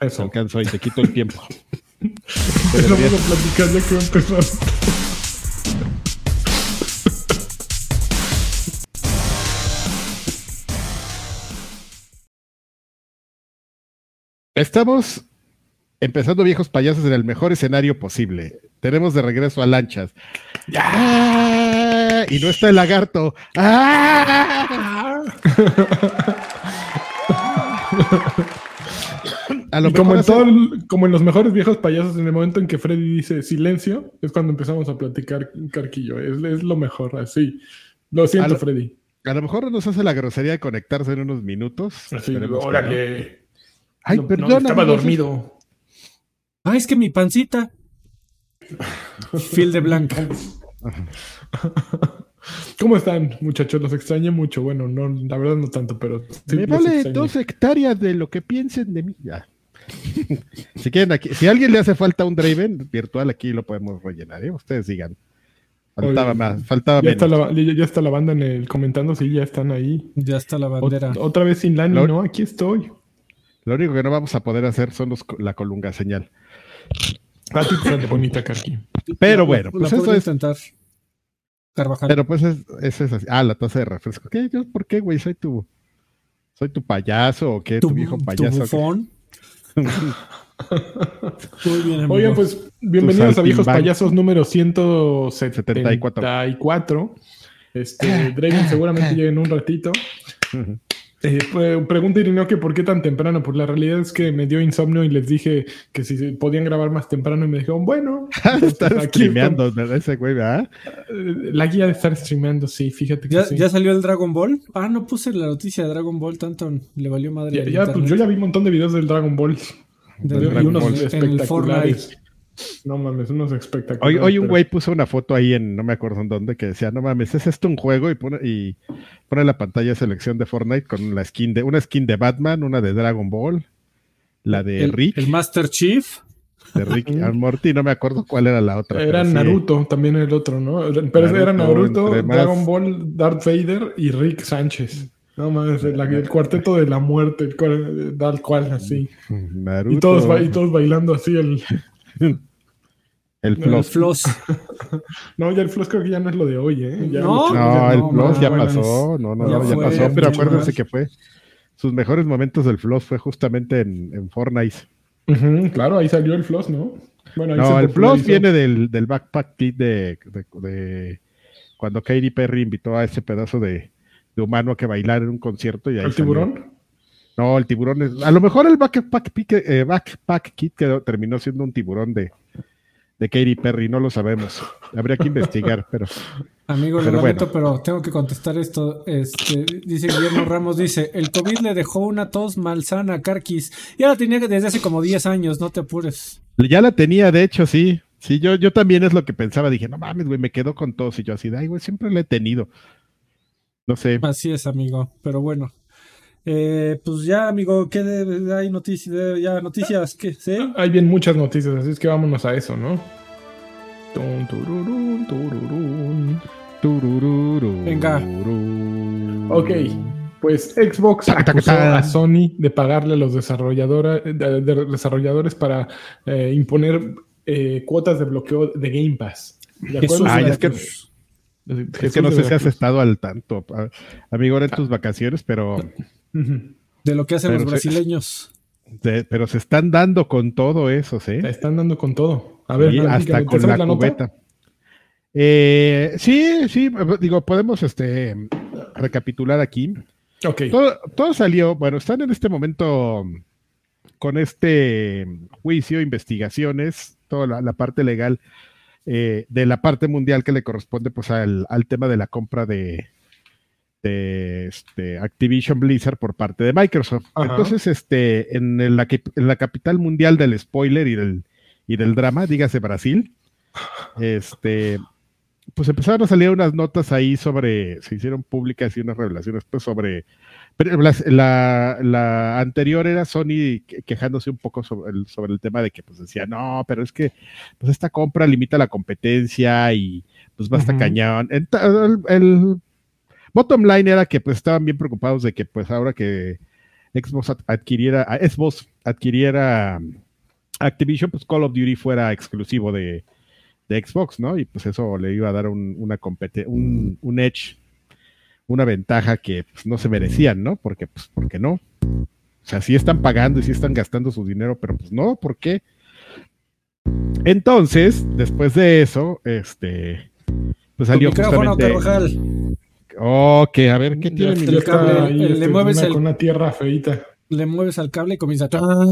Eso. alcanzó y te quito el tiempo. Pero vamos a platicar ya que va a empezar. Estamos empezando viejos payasos en el mejor escenario posible. Tenemos de regreso a lanchas. ¡Ah! Y no está el lagarto. ¡Ah! A lo Y como en, hace- todo el- como en los mejores viejos payasos, en el momento en que Freddy dice silencio, es cuando empezamos a platicar Carquillo. Es, es lo mejor, así. Lo siento, A lo- Freddy. a lo mejor nos hace la grosería de conectarse en unos minutos. Así, Esperemos que órale. Ay, No, no, perdón. estaba amigos, dormido. Ah, es que mi pancita. Phil de Blanca. ¿Cómo están, muchachos? Los extrañé mucho. Bueno, no, la verdad no tanto, pero sí Me vale dos hectáreas de lo que piensen de mí. Ya. Si quieren aquí, si a alguien le hace falta un Draven virtual, aquí lo podemos rellenar, ¿eh? Ustedes digan. Faltaba Oye, más, faltaba Ya está, la, ya, ya está la banda en el comentando, sí, ya están ahí. Ya está la Ot- bandera. otra vez sin Lani, Lo- ¿no? Aquí estoy. Lo único que no vamos a poder hacer son los, la colunga señal. A ti te sale bonita, Carqui. Pero La- bueno, la pues eso es. intentar. Carvajal. Pero pues es, eso es así. Ah, la taza de refresco. ¿Qué? Yo, ¿Por qué, güey? ¿Soy tu, soy tu payaso o qué? Tu, tu, viejo tu payaso. bufón. Muy bien, amigo. Oigan, pues bienvenidos a Viejos. Payasos número 174. Este, Draven seguramente llega en un ratito. Eh, pre- pregunta Irineo que por qué tan temprano. Pues la realidad es que me dio insomnio y les dije que si se podían grabar más temprano y me dijeron, bueno, aquí streameando, ¿verdad? Ese güey, ¿verdad? Eh, La guía de estar streameando, sí, fíjate que ¿Ya, sí. ya salió el Dragon Ball? Ah, no puse la noticia de Dragon Ball, tanto le valió madre. Ya- pues, yo ya vi un montón de videos del Dragon Ball. Del Y Dragon unos Ball. En el espectaculares. No mames, unos Hoy, espectaculares. hoy un pero- güey puso una foto ahí en, no me acuerdo en dónde, que decía, no mames, ¿es esto un juego? Y pone, y pone la pantalla de selección de Fortnite con la skin de, una skin de Batman, una de Dragon Ball, la de el, Rick, el Master Chief. de Rick Morty, no me acuerdo cuál era la otra. Era sí. Naruto, también el otro, ¿no? Pero ese era Naruto, Naruto, Dragon Ball, Darth Vader y Rick Sánchez. No mames, el, el cuarteto de la muerte, el cual- tal cual, así. Naruto, Y todos, y todos bailando así. El... el El Floss. No, ya el floss creo que ya no es lo de hoy, ¿eh? Ya No. muchos No, ya el no, Floss ya pasó, no, no, Ya no, ya fue, pasó, pero acuérdense más. que fue, sus mejores momentos del Floss fue justamente en, en Fortnite. Claro, ahí salió el floss, ¿no? Bueno, ahí No, se el Floss viene del, del Backpack Kid de, de- de cuando Katy Perry invitó a ese pedazo de, de humano a que bailara en un concierto. Y ahí ¿El salió. tiburón? No, el tiburón es. A lo mejor el Backpack, Pique- eh, Backpack Kid quedó- terminó siendo un tiburón de, de Katy Perry, no lo sabemos. Habría que investigar, pero. Amigo, lo Pero lamento, bueno. pero tengo que contestar esto. Este, dice Guillermo Ramos, dice, el COVID le dejó una tos malsana a Carquis. Ya la tenía desde hace como 10 años, no te apures. Ya la tenía, de hecho, sí. Sí, yo, yo también es lo que pensaba. Dije, no mames, güey, me quedo con tos. Y yo así, ay, güey, siempre la he tenido. No sé. Así es, amigo, pero bueno. Eh, pues ya, amigo, ¿qué de- hay noticias? Ya, noticias, ¿qué? ¿Sí? Hay bien muchas noticias, así es que vámonos a eso, ¿no? Venga. Ok, pues Xbox acusó a Sony de pagarle a los de- de- desarrolladores para eh, imponer eh, cuotas de bloqueo de Game Pass. De Jesús acuerdo Ay, es que- Es que no sé si has estado al tanto, amigo, en tus vacaciones, pero. De lo que hacen Pero los brasileños. de- pero se están dando con todo eso, ¿sí? La están dando con todo. A ver, Sí, hasta ¿te con la, cubeta. Eh, sí, sí, digo, podemos este, recapitular aquí. Ok. Todo, todo salió, bueno, están en este momento con este juicio, investigaciones, toda la, la parte legal eh, de la parte mundial que le corresponde pues al, al tema de la compra de, de, este, Activision Blizzard por parte de Microsoft. Ajá. Entonces, este, en, el- en la capital mundial del spoiler y del, y del drama, dígase Brasil, este, pues empezaron a salir unas notas ahí sobre, se hicieron públicas y unas revelaciones pues sobre, pero la, la anterior era Sony que- quejándose un poco sobre el, sobre el tema de que pues decía, no, pero es que pues esta compra limita la competencia y pues basta Ujú. cañón. El bottom line era que pues estaban bien preocupados de que pues ahora que Xbox adquiriera, Xbox adquiriera Activision, pues Call of Duty fuera exclusivo de, Xbox, ¿no? Y pues eso le iba a dar un, una un, un edge, una ventaja que pues, no se merecían, ¿no? Porque, pues, porque no. O sea, sí están pagando y sí están gastando su dinero, pero pues no, ¿por qué? Entonces, después de eso, este, pues salió justamente... Ok, a ver, ¿qué tiene el cable? le este, mueves con una tierra feita. Le mueves al cable y comienza a...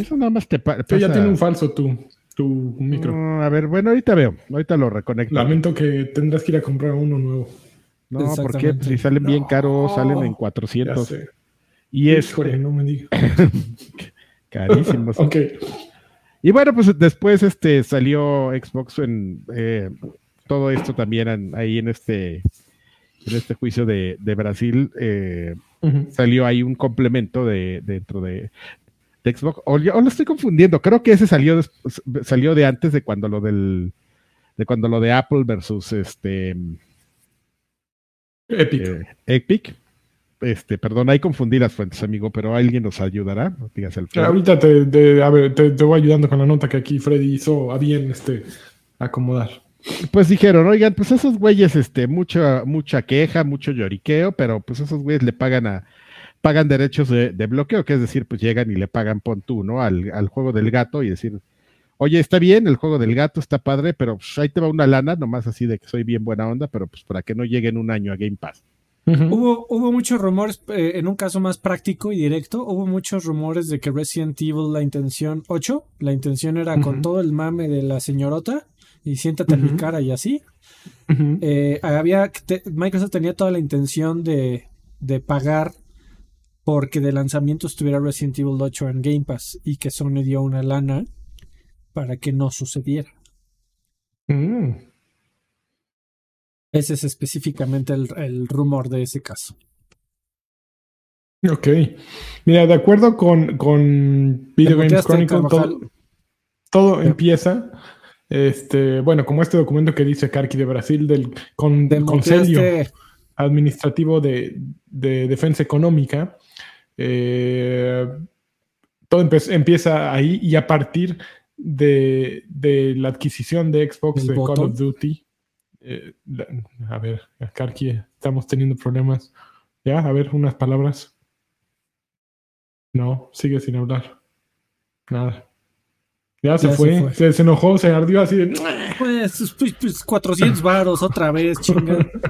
Eso nada más te pasa. ya tiene un falso tu, tu micro. a ver, bueno, ahorita veo. Ahorita lo reconecto. Lamento que tendrás que ir a comprar uno nuevo. No, porque si salen bien caros, salen en 400. Y es. no me digas. Carísimos. ok. Y bueno, pues después este salió Xbox en eh, todo esto también ahí en este en este juicio de, Brasil eh, salió ahí un complemento de dentro de, Xbox. O, lo estoy confundiendo. Creo que ese salió de, salió de antes de cuando lo del de cuando lo de Apple versus este Epic. Eh, Epic. Este, perdón, hay confundí las fuentes, amigo, pero alguien nos ayudará. Ahorita te, te, voy ayudando con la nota que aquí Freddy hizo a bien este, acomodar. Pues dijeron, oigan, pues esos güeyes, este, mucha, mucha queja, mucho lloriqueo, pero pues esos güeyes le pagan a, pagan derechos de, bloqueo, que es decir, pues llegan y le pagan pon tú, ¿no? Al, al, juego del gato y decir, oye, está bien, el juego del gato está padre, pero pues, ahí te va una lana, nomás así de que soy bien buena onda, pero pues para que no llegue en un año a Game Pass. hubo, hubo muchos rumores, eh, en un caso más práctico y directo, hubo muchos rumores de que Resident Evil, la intención 8, la intención era con todo el mame de la señorota y siéntate en mi cara y así. Eh, había, Microsoft tenía toda la intención de, de pagar porque de lanzamiento estuviera Resident Evil 8 en Game Pass y que Sony dio una lana para que no sucediera. Mm. Ese es específicamente el, rumor de ese caso. Ok. Mira, de acuerdo con, con Video Games Chronicle, todo, empieza. Este, bueno, como este documento que dice Karki de Brasil del con, Consejo Administrativo de, de Defensa Económica, eh, todo empieza ahí y a partir de, la adquisición de Xbox de Call of Duty. Eh, a ver, Karki, estamos teniendo problemas. Ya, a ver, unas palabras. No, sigue sin hablar. Nada. Ya se, fue. Se, enojó, se ardió así de. Pues, pues, pues 400 varos otra vez, chinga.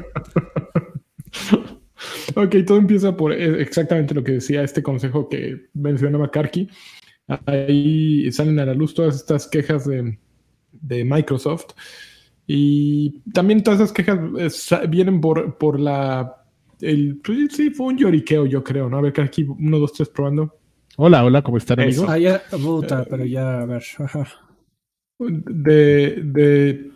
Ok, todo empieza por eh, exactamente lo que decía este consejo que mencionaba Karki. Ahí salen a la luz todas estas quejas de, Microsoft. Y también todas esas quejas eh, vienen por, por la. El, pues, sí, fue un lloriqueo, yo creo, ¿no? A ver, Karki, uno, dos, tres, probando. Hola, hola, ¿cómo están, amigos? Ah, ya, puta, pero ya, a ver. De, de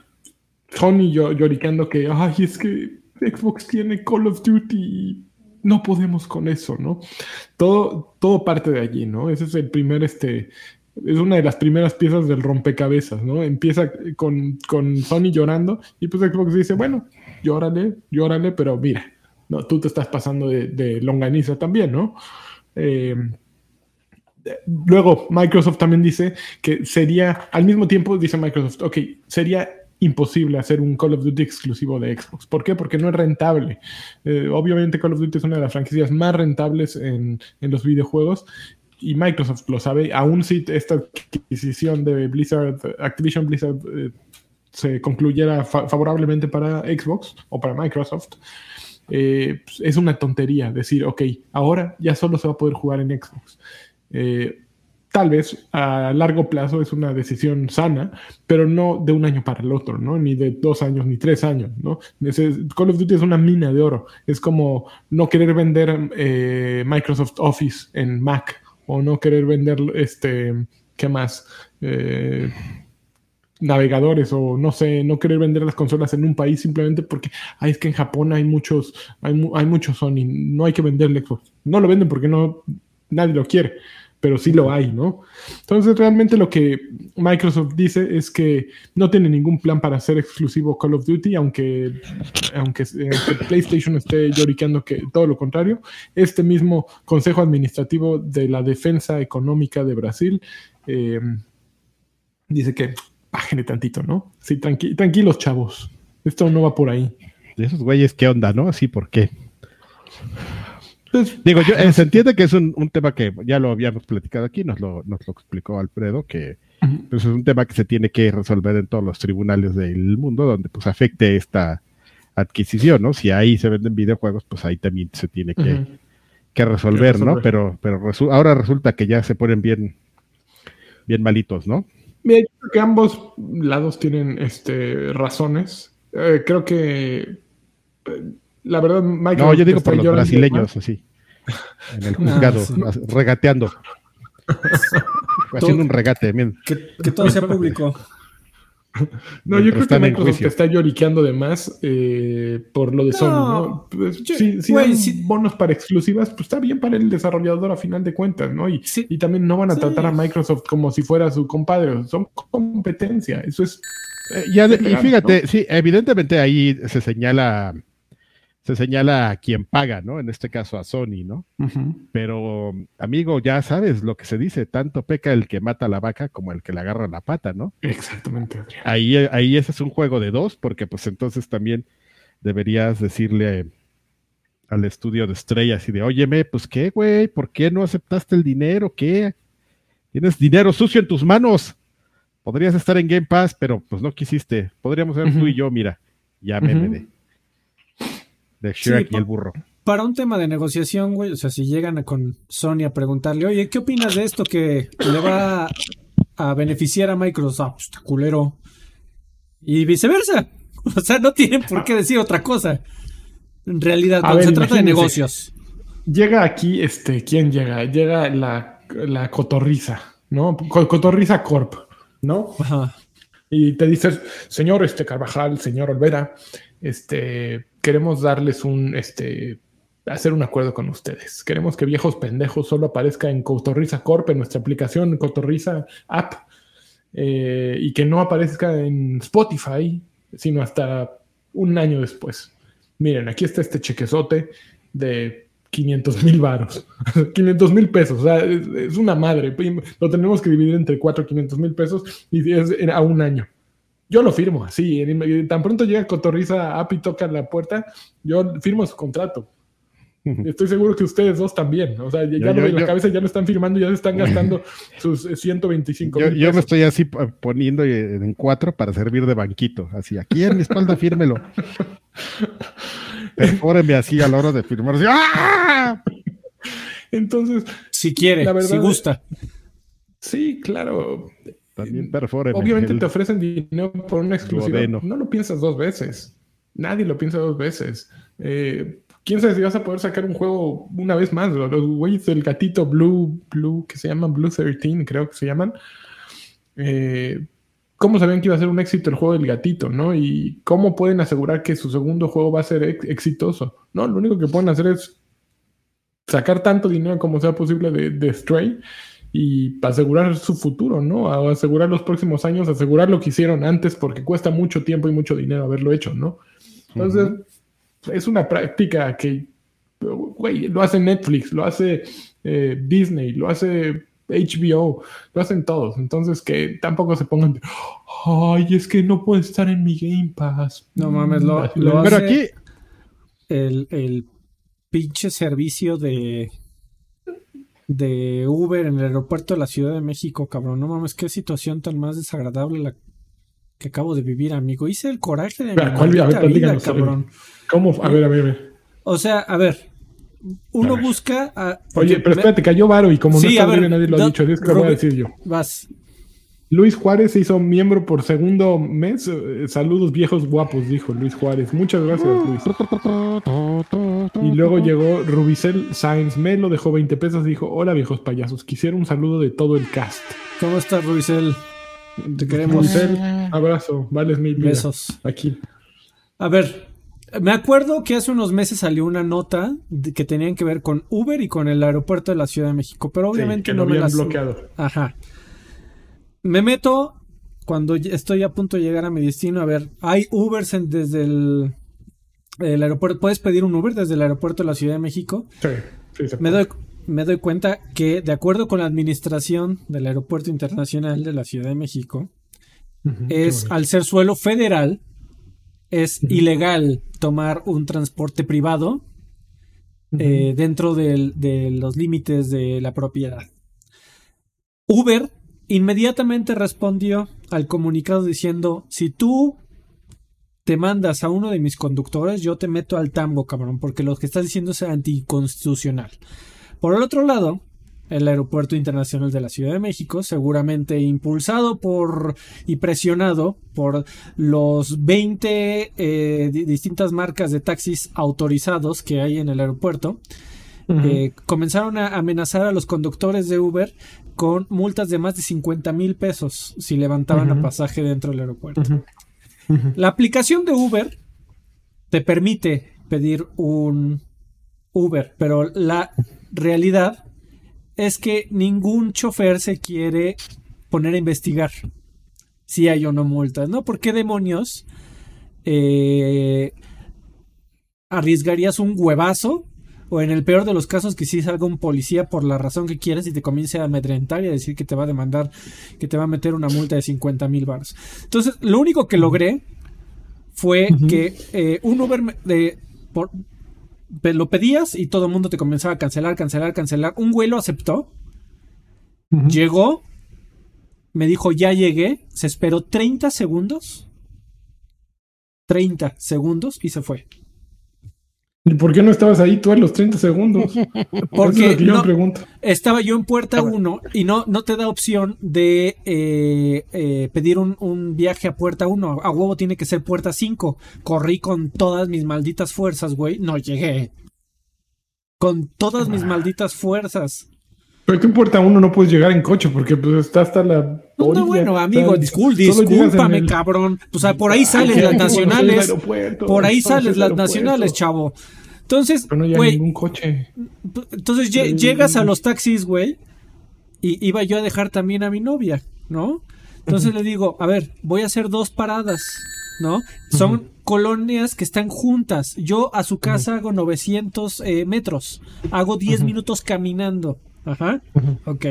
Sony lloriqueando que, ay, es que Xbox tiene Call of Duty y no podemos con eso, ¿no? Todo, todo parte de allí, ¿no? Ese es el primer, este, es una de las primeras piezas del rompecabezas, ¿no? Empieza con, con Sony llorando y pues Xbox dice, bueno, llórale, llórale, pero mira, no, tú te estás pasando de, longaniza también, ¿no? Eh, luego Microsoft también dice que sería, al mismo tiempo dice Microsoft, ok, sería imposible hacer un Call of Duty exclusivo de Xbox. ¿Por qué? Porque no es rentable. Eh, obviamente Call of Duty es una de las franquicias más rentables en, los videojuegos y Microsoft lo sabe. Aún si esta adquisición de Blizzard, Activision Blizzard eh, se concluyera favorablemente para Xbox o para Microsoft, eh, pues, es una tontería decir, ok, ahora ya solo se va a poder jugar en Xbox tal vez a largo plazo es una decisión sana, pero no de un año para el otro, ¿no? Ni de dos años, ni tres años, ¿no? Call of Duty es una mina de oro. Es como no querer vender eh, Microsoft Office en Mac o no querer vender, este, ¿qué más? Eh, navegadores o no sé, no querer vender las consolas en un país simplemente porque ay, es que en Japón hay muchos, hay, hay muchos Sony, no hay que venderle Xbox. No lo venden porque no, nadie lo quiere pero sí lo hay, ¿no? Entonces realmente lo que Microsoft dice es que no tiene ningún plan para hacer exclusivo Call of Duty, aunque, aunque, PlayStation esté lloriqueando que todo lo contrario. Este mismo Consejo Administrativo de la Defensa Económica de Brasil eh, dice que bájenle tantito, ¿no? Sí, tranquilos, chavos. Esto no va por ahí. De esos güeyes, ¿qué onda, no? Así, ¿por qué? Digo, yo, eh, se entiende que es un, tema que ya lo habíamos platicado aquí, nos lo, nos lo explicó Alfredo, que pues, es un tema que se tiene que resolver en todos los tribunales del mundo donde pues afecte esta adquisición, ¿no? Si ahí se venden videojuegos, pues ahí también se tiene que, resolver, ¿no? Pero, pero ahora resulta que ya se ponen bien, bien malitos, ¿no? Mira, yo creo que ambos lados tienen este, razones. Eh, creo que eh, la verdad, Michael. No, yo digo por los brasileños, así. En el juzgado, regateando. haciendo un regate. Que, todo sea público. No, yo creo que Microsoft está lloriqueando de más eh, por lo de Sony, ¿no? Pues, si, si bonos para exclusivas, pues está bien para el desarrollador a final de cuentas, ¿no? Y, y también no van a tratar a Microsoft como si fuera su compadre, son competencia, eso es... Eh, y fíjate, sí, evidentemente ahí se señala se señala a quien paga, ¿no? En este caso a Sony, ¿no? Pero, amigo, ya sabes lo que se dice, tanto peca el que mata a la vaca como el que le agarra la pata, ¿no? Exactamente, Ahí, ahí ese es un juego de dos, porque pues entonces también deberías decirle al estudio de estrellas y de, óyeme, pues qué, güey, ¿por qué no aceptaste el dinero? ¿Qué? Tienes dinero sucio en tus manos. Podrías estar en Game Pass, pero pues no quisiste. Podríamos ser tú y yo, mira, ya me, uh de y el burro. Para un tema de negociación, güey, o sea, si llegan con Sony a preguntarle, oye, ¿qué opinas de esto que le va a beneficiar a Microsoft? Pues, culero. Y viceversa. O sea, no tienen por qué decir otra cosa. En realidad, cuando se trata de negocios. Llega aquí, este, ¿quién llega? Llega la, la cotorriza, ¿no? Cotorriza Corp, ¿no? Ajá. Y te dices, señor este Carvajal, señor Olvera, este, queremos darles un, este, hacer un acuerdo con ustedes. Queremos que Viejos Pendejos solo aparezca en Cotorriza Corp, en nuestra aplicación Cotorriza App, eh, y que no aparezca en Spotify, sino hasta un año después. Miren, aquí está este chequezote de 500 mil varos, 500 mil pesos, o sea, es, una madre. Lo tenemos que dividir entre 4 500 mil pesos y es a un año. Yo lo firmo así. Tan pronto llega Cotorriza App y toca la puerta, yo firmo su contrato. Estoy seguro que ustedes dos también. O sea, ya lo de la cabeza ya lo están firmando, ya se están gastando sus 125 yo, yo me estoy así poniendo en cuatro para servir de banquito. Así, aquí en mi espalda, fírmelo. Perfóreme así a la hora de firmar. ¡ah! Entonces. Si quiere, si gusta. Sí, claro. También Obviamente te ofrecen dinero por una exclusiva. No lo piensas dos veces. Nadie lo piensa dos veces. Eh, quién sabe si vas a poder sacar un juego una vez más. Los güeyes del gatito Blue, Blue, que se llaman Blue 13, creo que se llaman. Eh, ¿Cómo sabían que iba a ser un éxito el juego del gatito, no? Y cómo pueden asegurar que su segundo juego va a ser exitoso. No, lo único que pueden hacer es sacar tanto dinero como sea posible de, de Stray y asegurar su futuro, ¿no? A asegurar los próximos años, asegurar lo que hicieron antes, porque cuesta mucho tiempo y mucho dinero haberlo hecho, ¿no? Entonces, es una práctica que, güey, lo hace Netflix, lo hace eh, Disney, lo hace HBO, lo hacen todos. Entonces, que tampoco se pongan, ay, es que no puede estar en mi Game Pass. No mames, lo, lo Pero aquí. El, el pinche servicio de de Uber en el aeropuerto de la Ciudad de México, cabrón. No mames, qué situación tan más desagradable la que acabo de vivir, amigo. Hice el coraje de mi vida, cabrón. ¿Cómo? A ver, a ver, a ver. O sea, a ver. Uno busca a... Oye, pero espérate, cayó Varo y como no está nadie lo ha dicho, es que lo voy a decir yo. Vas. Luis Juárez se hizo miembro por segundo mes. Eh, saludos viejos guapos, dijo Luis Juárez. Muchas gracias, Luis. Y luego llegó Rubicel Sáenz Melo, dejó 20 pesos y dijo: Hola viejos payasos, quisiera un saludo de todo el cast. ¿Cómo estás, Rubicel? Te queremos. Rubicel, abrazo, vales mil besos. Aquí. A ver, Me acuerdo que hace unos meses salió una nota que tenían que ver con Uber y con el aeropuerto de la Ciudad de México, pero obviamente no me las... bloqueado. Ajá. Me meto cuando estoy a punto de llegar a mi destino. A ver, hay Ubers desde el, aeropuerto. ¿Puedes pedir un Uber desde el aeropuerto de la Ciudad de México? Sí, sí me doy, me doy cuenta que, de acuerdo con la administración del Aeropuerto Internacional de la Ciudad de México, es al ser suelo federal es ilegal tomar un transporte privado eh, dentro de los límites de la propiedad. Uber inmediatamente respondió al comunicado diciendo, si tú te mandas a uno de mis conductores, yo te meto al tambo, cabrón, porque lo que estás diciendo es anticonstitucional. Por el otro lado, el Aeropuerto Internacional de la Ciudad de México, seguramente impulsado por y presionado por los 20 eh, distintas marcas de taxis autorizados que hay en el aeropuerto, eh, comenzaron a amenazar a los conductores de Uber con multas de más de 50 mil pesos si levantaban a pasaje dentro del aeropuerto. La aplicación de Uber te permite pedir un Uber, pero la realidad es que ningún chofer se quiere poner a investigar si hay o no multas, ¿no? ¿Por qué demonios eh, arriesgarías un huevazo? O en el peor de los casos que si salga un policía por la razón que quieras y te comience a amedrentar y a decir que te va a demandar, que te va a meter una multa de 50 mil baros. Entonces, lo único que logré fue que eh, un Uber de, por, lo pedías y todo el mundo te comenzaba a cancelar, cancelar, cancelar. Un güey lo aceptó. Llegó. Me dijo, ya llegué. Se esperó 30 segundos. 30 segundos y se fue. ¿Y por qué no estabas ahí tú a los 30 segundos? Porque yo pregunto. estaba yo en puerta 1 y no, no te da opción de eh, eh, pedir un, viaje a puerta 1. A huevo tiene que ser puerta 5. Corrí con todas mis malditas fuerzas, güey. No llegué. Con todas mis malditas fuerzas. Pero en puerta 1 no puedes llegar en coche porque pues está hasta la. No, bueno, amigo, discúlpame, cabrón. O sea, por ahí salen las nacionales. Por ahí salen las nacionales, chavo. Entonces, no ningún coche. Entonces llegas a los taxis, güey. Y iba yo a dejar también a mi novia, ¿no? Entonces le digo, a ver, voy a hacer dos paradas, ¿no? Son colonias que están juntas. Yo a su casa hago 900 eh, metros. Hago 10 minutos caminando. Ajá. Ok.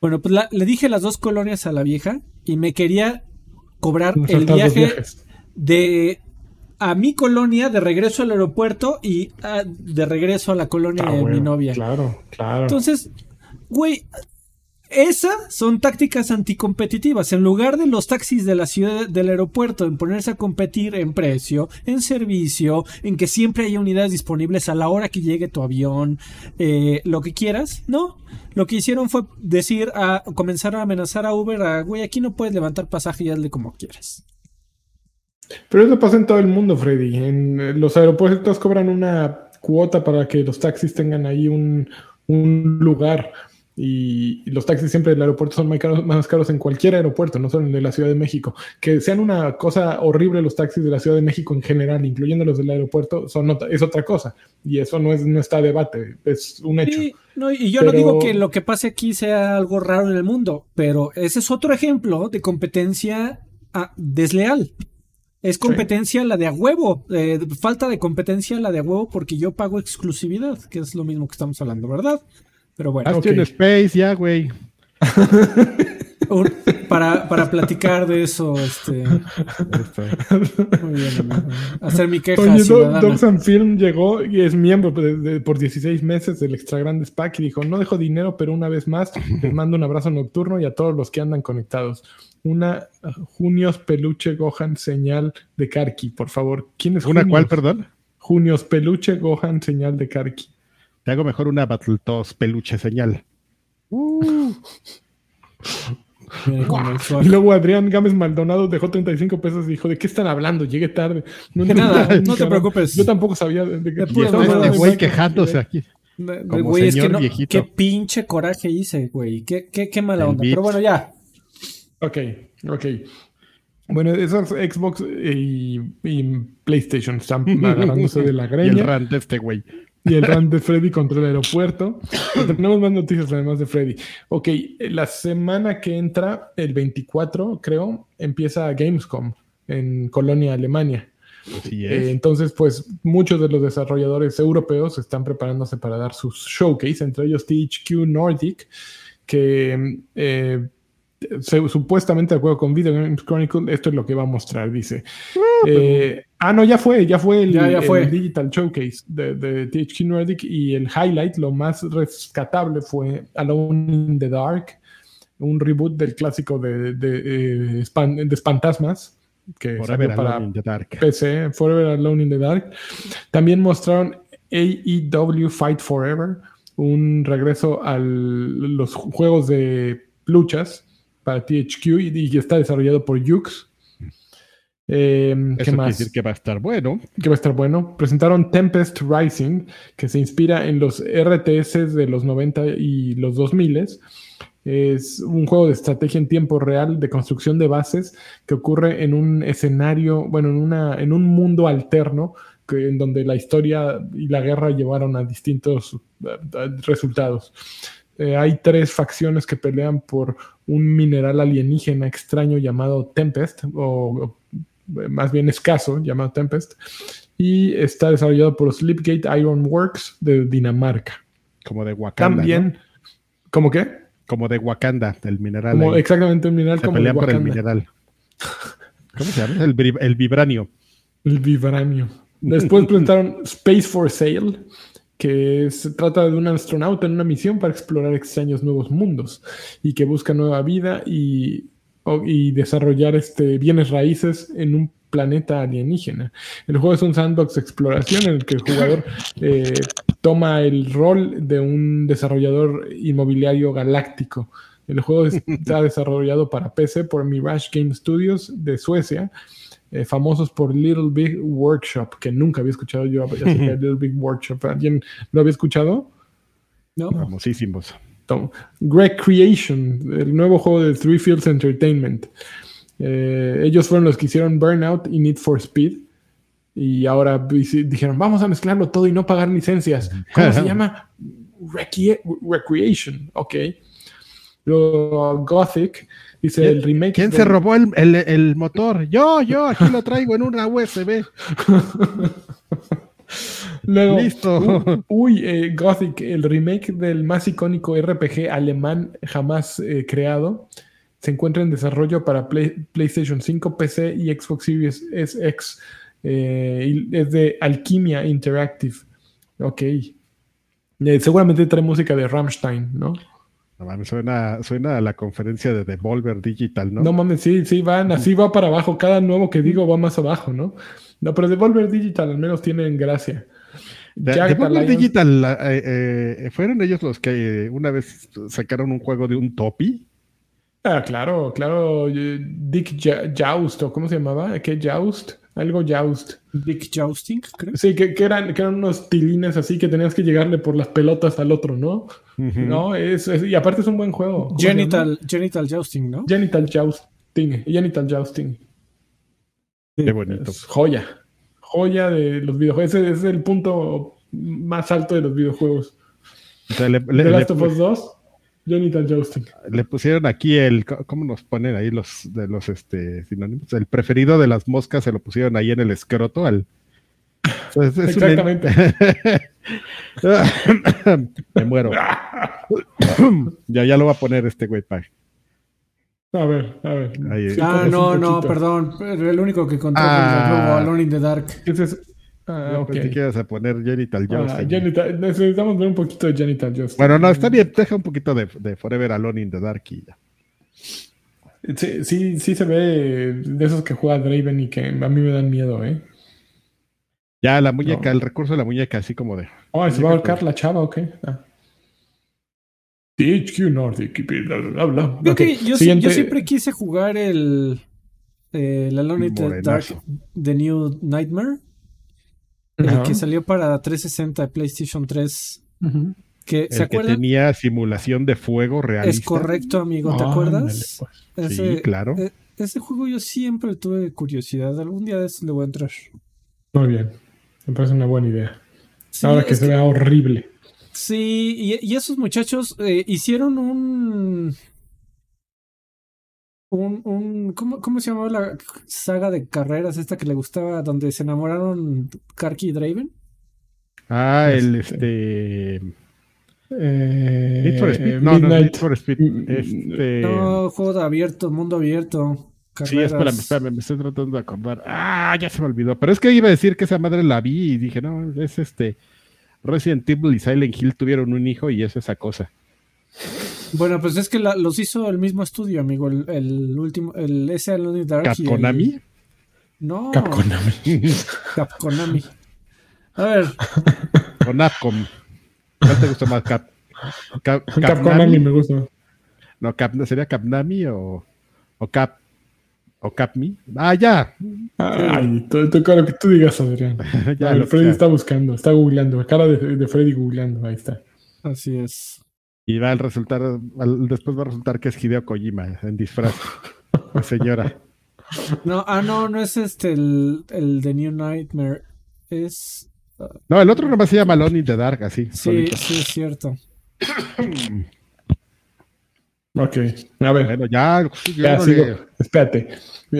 Bueno, pues le dije las dos colonias a la vieja y me quería cobrar el viaje de a mi colonia de regreso al aeropuerto y ah, de regreso a la colonia ah, de mi novia. Claro, claro. Entonces, güey, esas son tácticas anticompetitivas. En lugar de los taxis de la ciudad del aeropuerto en ponerse a competir en precio, en servicio, en que siempre haya unidades disponibles a la hora que llegue tu avión, eh, lo que quieras, no. Lo que hicieron fue decir a comenzar a amenazar a Uber a güey, aquí no puedes levantar pasaje y hazle como quieras. Pero eso pasa en todo el mundo, Freddy. En eh, los aeropuertos cobran una cuota para que los taxis tengan ahí un, un lugar y, los taxis siempre del aeropuerto son más caros, más caros en cualquier aeropuerto, no solo en el de la Ciudad de México. Que sean una cosa horrible los taxis de la Ciudad de México en general, incluyendo los del aeropuerto, son es otra cosa. Y eso no, es, no está a debate, es un hecho. y yo no digo que lo que pase aquí sea algo raro en el mundo, pero ese es otro ejemplo de competencia ah, desleal. Es competencia la de a huevo, eh, falta de competencia la de a huevo porque yo pago exclusividad, que es lo mismo que estamos hablando, ¿verdad? Pero bueno. Haz okay. Space ya, güey. para, para platicar de eso, este. Muy bien, Hacer mi queja. Oye, Dogs Film llegó y es miembro por 16 meses del Extra Grande SPAC y dijo: No dejo dinero, pero una vez más les mando un abrazo nocturno y a todos los que andan conectados. Una Junios Peluche Gohan señal de Karki, por favor. ¿Quién es ¿Una cuál, perdón? Junios Peluche Gohan señal de Karki. Te hago mejor una Battletoads peluche señal. Uh. y luego Adrián Gámez Maldonado dejó 35 pesos y dijo, ¿de qué están hablando? Llegué tarde. No, nada, no te preocupes. Yo tampoco sabía de, qué este güey quejándose aquí. güey, es que no, qué pinche coraje hice, güey. Qué, qué, qué mala onda. Pero bueno, ya. Ok, ok. Bueno, esos Xbox y, y PlayStation están agarrándose de la Y el greña. rant de este güey. Y el run de Freddy contra el aeropuerto. Pero tenemos más noticias además de Freddy. Ok, la semana que entra, el 24, creo, empieza Gamescom en Colonia, Alemania. Así Eh, es. entonces, pues muchos de los desarrolladores europeos están preparándose para dar sus showcase, entre ellos THQ Nordic, que eh, supuestamente de acuerdo con Video Games Chronicle, esto es lo que va a mostrar, dice. Eh, ah, no, ya fue, ya fue el, Ya, ya el fue. Digital Showcase de, de THQ Nordic y el highlight, lo más rescatable fue Alone in the Dark, un reboot del clásico de, de, eh, Espan- de Espantasmas, que Forever salió para Alone in the Dark. PC, Forever Alone in the Dark. También mostraron AEW Fight Forever, un regreso a los juegos de luchas para THQ y, y está desarrollado por Yux. Eh, Eso ¿Qué quiere más? decir que va a estar bueno. que va a estar bueno. Presentaron Tempest Rising, que se inspira en los RTS de los 90 y los 2000. Es un juego de estrategia en tiempo real de construcción de bases que ocurre en un escenario, bueno, en, una, en un mundo alterno que, en donde la historia y la guerra llevaron a distintos eh, resultados. Eh, hay tres facciones que pelean por un mineral alienígena extraño llamado Tempest, o, o más bien escaso, llamado Tempest, y está desarrollado por Slipgate Iron Works de Dinamarca. Como de Wakanda. También, ¿no? ¿cómo qué? Como de Wakanda, el mineral. Como exactamente un mineral Se como de pelean por el Wakanda. mineral. ¿Cómo se llama? El, el vibranio. El vibranio. Después presentaron Space for Sale, que se trata de un astronauta en una misión para explorar extraños nuevos mundos y que busca nueva vida y, y desarrollar este, bienes raíces en un planeta alienígena. El juego es un sandbox de exploración en el que el jugador eh, toma el rol de un desarrollador inmobiliario galáctico. El juego es- está desarrollado para PC por Mirage Game Studios de Suecia, eh, famosos por Little Big Workshop, que nunca había escuchado yo acerca de Little Big Workshop. ¿Alguien lo había escuchado? ¿no? Famosísimos. Tom. Greg Creation, el nuevo juego de Three Fields Entertainment. Eh, ellos fueron los que hicieron Burnout y Need for Speed. Y ahora dijeron, vamos a mezclarlo todo y no pagar licencias. ¿Cómo se llama? Recre- Recreation, ok. Luego Gothic, dice el remake. ¿Quién se robó el, el- el motor? Yo, yo, aquí lo traigo en una USB. Luego, Listo. Uy, eh, Gothic, el remake del más icónico RPG alemán jamás eh, creado, se encuentra en desarrollo para Play- PlayStation 5, PC y Xbox Series SX. eh, es de Alquimia Interactive. Ok. Seguramente trae música de Rammstein, ¿no? No mames, suena, suena a la conferencia de Devolver Digital, ¿no? ¿no? mames, sí, sí, van, así va para abajo. Cada nuevo que digo va más abajo, ¿no? No, pero Devolver Digital al menos tienen gracia. De- Devolver Digital, eh, eh, fueron ellos los que eh, una vez sacaron un juego de un topi. Ah, claro, claro. Dick Joust, ¿o cómo se llamaba? ¿Qué Joust? Algo Joust. Big Jousting, creo. Sí, que, que eran, que eran unos tilines así que tenías que llegarle por las pelotas al otro, ¿no? No, es, es- y aparte es un buen juego. Genital, genital Jousting, ¿no? Genital Jousting. Genital Jousting. Qué bonito. Es joya. Joya de los videojuegos. Ese es el punto más alto de los videojuegos. O sea, le, le- The le- Last of Us 2, Genital Jousting. le pusieron aquí el, ¿cómo nos ponen ahí los de los este sinónimos? El preferido de las moscas se lo pusieron ahí en el escroto al. Pues, es un- Exactamente. Me muero. ya, ya lo va a poner este güey pa- A ver, a ver. Ahí. Sí, Ah, no, no, perdón. El único que encontré Ah. fue el Alone in the Dark. Ese es- ah, ok. pensé que ibas a poner Genital Ah. Genital- necesitamos ver un poquito de Genital Jousting. Bueno, no, está bien. Deja un poquito de, de Forever Alone in the Dark y ya. Sí, sí, sí se ve de esos que juega Draven y que a mí me dan miedo, ¿eh? Ya, la muñeca, No. el recurso de la muñeca, así como de. Oh, ¿se va a ahorcar la chava o qué? Ah. THQ Nordic, bla, bla, bla. Creo Ok, que yo, sí- siguiente- yo siempre quise jugar el, el Alone in the Dark. The New Nightmare. El que salió para 360 PlayStation 3. Ujú. Que, ¿Se el que tenía simulación de fuego realista. Es correcto, amigo. ¿Te acuerdas? pues. Sí, claro. e- ese juego yo siempre tuve curiosidad. Algún día de estos le voy a entrar. Muy bien. Me parece una buena idea. Sí, Ahora que se vea horrible. Sí, y, y esos muchachos eh, hicieron un. Un, un ¿cómo, ¿Cómo se llamaba la saga de carreras esta que le gustaba, donde se enamoraron Karki y Draven? Ah, el Este, este. Eh, Need for Speed. No, no, Midnight. Need for Speed. Mm, Este. No, juego de abierto, mundo abierto. Sí, Carreras. espérame, espérame, me estoy tratando de acordar. Ah, ya se me olvidó. Pero es que iba a decir que esa madre la vi y dije, no, es este. Resident Evil y Silent Hill tuvieron un hijo y es esa cosa. Bueno, pues es que la- los hizo el mismo estudio, amigo. El, el último, el ese Alone in the Dark. el- ¿Capconami? No, Capconami. Capconami. A ver, o Napcom. ¿Cuál te gusta más? Cap, Cap- Capconami Capnami? me gusta. No, Cap, ¿sería Capnami o, o Cap? ¿O Capmi? Ah, ya. Ay, todo, todo claro que tú digas, Adrián. ya lo- Freddy está buscando, está googleando. Cara de, de Freddy googleando, ahí está. así es. Y va a resultar, después va a resultar que es Hideo Kojima en disfraz. La señora. No, ah, no, no es este el, el de New Nightmare. Es. No, el otro nomás se llama Alone in the Dark, así. Sí, solito. sí, es cierto. Ok, a ver. Bueno, ya. Ya, órale. sigo. Espérate.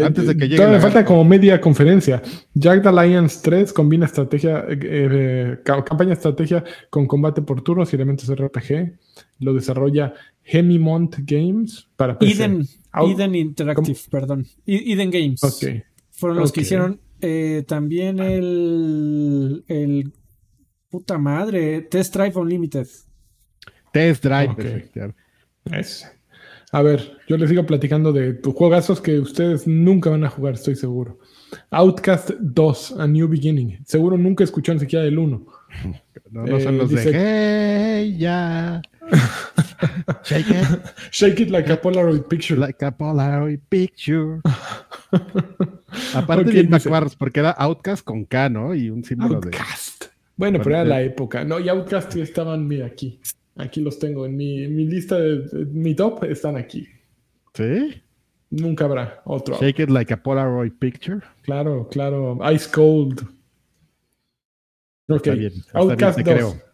Antes de que llegue Todavía la- me falta como media conferencia. Jagged Alliance 3 combina estrategia, eh, eh, ca- campaña estrategia con combate por turnos y elementos RPG. Lo desarrolla Hemimont Games para PC. Eden, Eden Interactive, perdón. Eden Games. Ok. Fueron los que hicieron eh, también el. El. Puta madre. Test Drive Unlimited. Test Drive. Ok. efectivamente. Ese. A ver, yo les sigo platicando de tus juegazos que ustedes nunca van a jugar, estoy seguro. Outcast 2, A New Beginning. Seguro nunca escucharon siquiera el 1. No, no son Eh, los dice- de Hey, ya. Shake it Shake it like a Polaroid picture. like a Polaroid picture. Aparte Ok, bien dice- porque era Outcast con K, ¿no? Y un símbolo de. Outcast. Bueno, pero era la época. No, y Outcast estaban, mira, aquí. Aquí los tengo. En mi, en mi lista de, de- mi top están aquí. ¿Sí? Nunca habrá otro. Shake it like a Polaroid picture. Claro, claro. Ice Cold. Ok. Está bien, está Outcast bien, te 2. creo.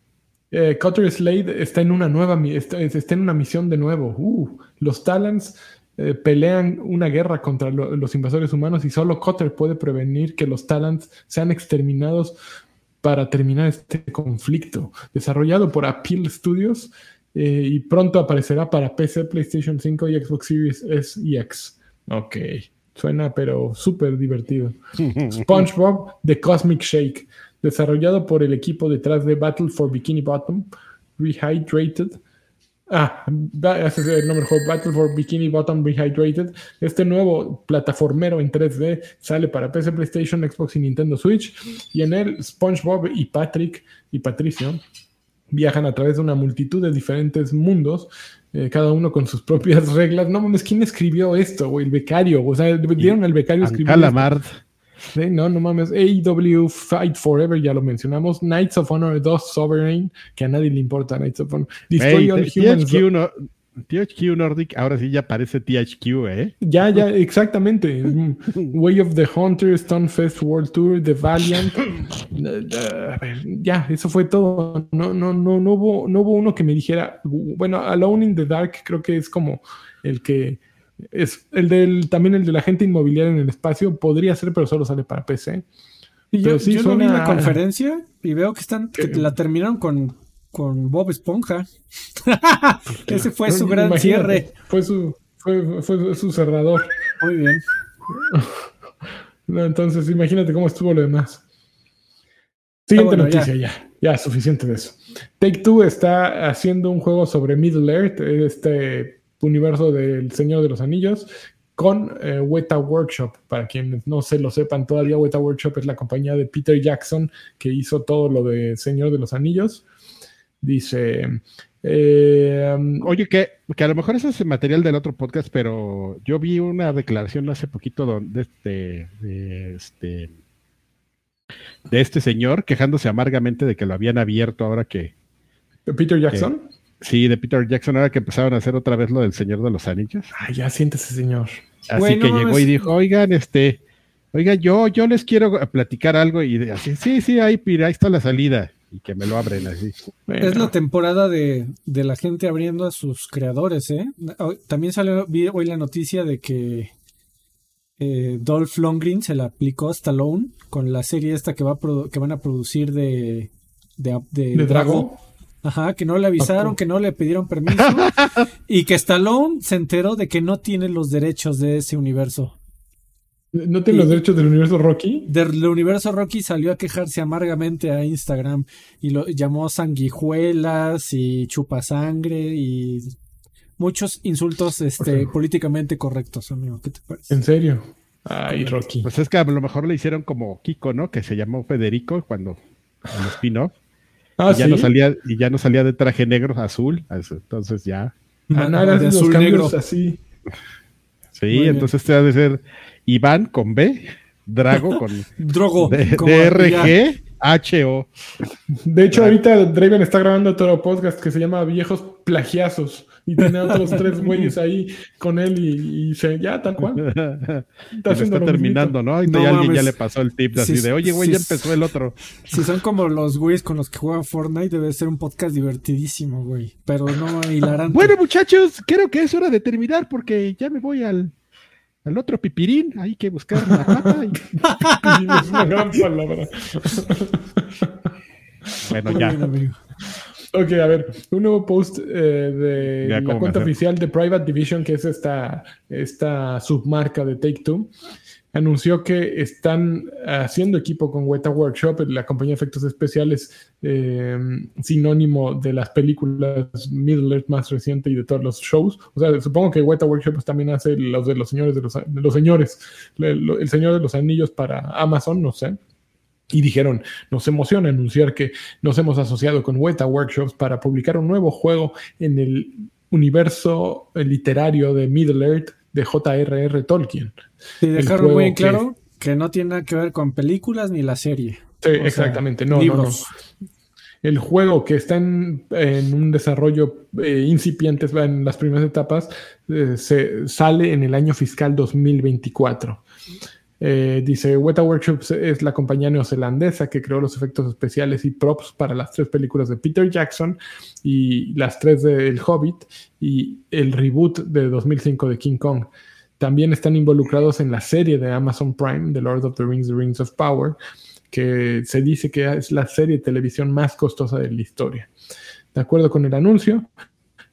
Eh, Cutter Slade está en una nueva está, está en una misión de nuevo. Uh, los Talons eh, pelean una guerra contra lo- los invasores humanos y solo Cutter puede prevenir que los Talons sean exterminados para terminar este conflicto. Desarrollado por Appeal Studios eh, y pronto aparecerá para PC, PlayStation 5 y Xbox Series S y X. Ok, suena pero súper divertido. SpongeBob The Cosmic Shake, desarrollado por el equipo detrás de Battle for Bikini Bottom, Rehydrated. Ah, ese es el nombre del juego, Battle for Bikini Bottom Rehydrated. Este nuevo plataformero en 3D sale para PC, PlayStation, Xbox y Nintendo Switch. Y en él, SpongeBob y Patrick y Patricio viajan a través de una multitud de diferentes mundos, eh, cada uno con sus propias reglas. No mames, ¿quién escribió esto? El becario. O sea, dieron al becario escribir. esto. Sí, no, no mames. AEW Fight Forever, ya lo mencionamos. Knights of Honor 2 Sovereign, que a nadie le importa Knights of Honor. Destroy All Humans. THQ, no- THQ Nordic, ahora sí ya parece THQ, ¿eh? Ya, ya, exactamente. Way of the Hunter, Stunfest World Tour, The Valiant. A ver, ya, eso fue todo. No, no, no, no hubo, no hubo uno que me dijera. Bueno, Alone in the Dark creo que es como el que es el del también el de la gente inmobiliaria en el espacio. Podría ser, pero solo sale para PC. Y yo, sí yo vi la conferencia y veo que están que la terminaron con, con Bob Esponja. Ese fue su gran Imagínate, cierre. Fue su, fue, fue su cerrador. Muy bien. Entonces, imagínate cómo estuvo lo demás. Siguiente bueno, noticia, ya. ya. suficiente de eso. Take Two está haciendo un juego sobre Middle Earth, este universo del Señor de los Anillos, con eh, Weta Workshop. Para quienes no se lo sepan todavía, Weta Workshop es la compañía de Peter Jackson que hizo todo lo de Señor de los Anillos. Dice. eh, Oye, que, que a lo mejor ese es el material del otro podcast, pero yo vi una declaración hace poquito donde este, de este, de este señor quejándose amargamente de que lo habían abierto ahora que, ¿De Peter Jackson? Sí, de Peter Jackson, ahora que empezaron a hacer otra vez lo del Señor de los Anillos. Ay, ya siéntese, señor. Así que llegó y dijo, oigan, este, oiga, yo, yo les quiero platicar algo y de- así, sí, sí, ahí, pira, ahí está la salida y que me lo abren así. Bueno, Es la temporada de, de la gente abriendo a sus creadores, ¿eh? También salió vi hoy la noticia de que eh, Dolph Lundgren se la aplicó a Stallone con la serie esta que va a produ- que van a producir de de, de ¿De Drago? Ajá, que no le avisaron, que no le pidieron permiso y que Stallone se enteró de que no tiene los derechos de ese universo. ¿No tiene los derechos del universo Rocky? Del universo Rocky salió a quejarse amargamente a Instagram y lo llamó sanguijuelas y chupasangre y muchos insultos este, políticamente correctos, amigo. ¿Qué te parece? ¿En serio? Ay, Rocky. Pues es que a lo mejor le hicieron como Kiko, ¿no? Que se llamó Federico cuando el spin-off. Ah, y ya sí. no salía, y ya no salía de traje negro, azul. Entonces ya. Ah, no, de los azul negro. así. Sí, Muy bien. entonces este ha de ser Iván con B, Drago con Drogo. D- ya. HO. De hecho, ahorita Draven está grabando otro podcast que se llama Viejos Plagiazos. Y tiene a otros tres güeyes ahí con él y, y se, ya, tal cual. Está lo terminando, ¿no? Y No alguien mames. ya le pasó el tip así Sí, de, oye, güey, ya empezó el otro. Si son como los güeyes con los que juegan Fortnite, debe ser un podcast divertidísimo, güey. Pero no hilarante. Bueno, muchachos, creo que es hora de terminar porque ya me voy al, al otro pipirín. Hay que buscar la pata. y- es una gran palabra. Bueno, ya. bien, amigo. Ok, a ver, un nuevo post eh, de Ya, la ¿cómo cuenta oficial de Private Division, que es esta, esta submarca de Take Two, anunció que están haciendo equipo con Weta Workshop, la compañía de efectos especiales eh, sinónimo de las películas Middle Earth más reciente y de todos los shows. O sea, supongo que Weta Workshop también hace los de los señores de los, de los señores, el, el Señor de los Anillos para Amazon, no sé. Y dijeron, nos emociona anunciar que nos hemos asociado con Weta Workshops para publicar un nuevo juego en el universo literario de Middle Earth de J.R.R. Tolkien. Dejaron juego muy en claro que no tiene nada que ver con películas ni la serie. Sí, O sea, exactamente, no, no, no. libros. El juego que está en, en un desarrollo eh, incipiente en las primeras etapas eh, se sale en el año fiscal 2024. Eh, dice, Weta Workshops es la compañía neozelandesa que creó los efectos especiales y props para las tres películas de Peter Jackson y las tres de El Hobbit y el reboot de 2005 de King Kong. También están involucrados en la serie de Amazon Prime, The Lord of the Rings, The Rings of Power, que se dice que es la serie de televisión más costosa de la historia. De acuerdo con el anuncio,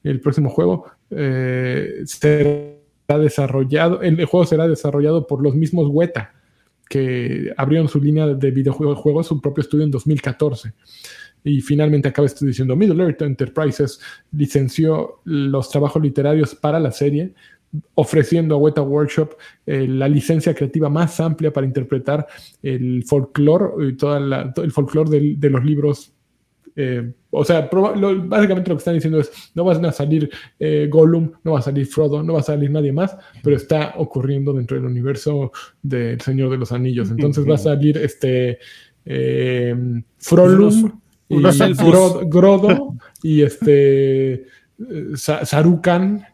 el próximo juego eh, será desarrollado, el juego será desarrollado por los mismos Weta, que abrieron su línea de videojuegos, su propio estudio en 2014. Y finalmente acaba esto diciendo, Middle Earth Enterprises licenció los trabajos literarios para la serie, ofreciendo a Weta Workshop eh, la licencia creativa más amplia para interpretar el folclore la- todo el folclore del- de los libros. eh, o sea, lo- básicamente lo que están diciendo es, no van a salir eh, Gollum, no va a salir Frodo, no va a salir nadie más, pero está ocurriendo dentro del universo del Señor de los Anillos. Entonces va a salir este eh, Frolum y Grodo y este eh, Sa- Sarukan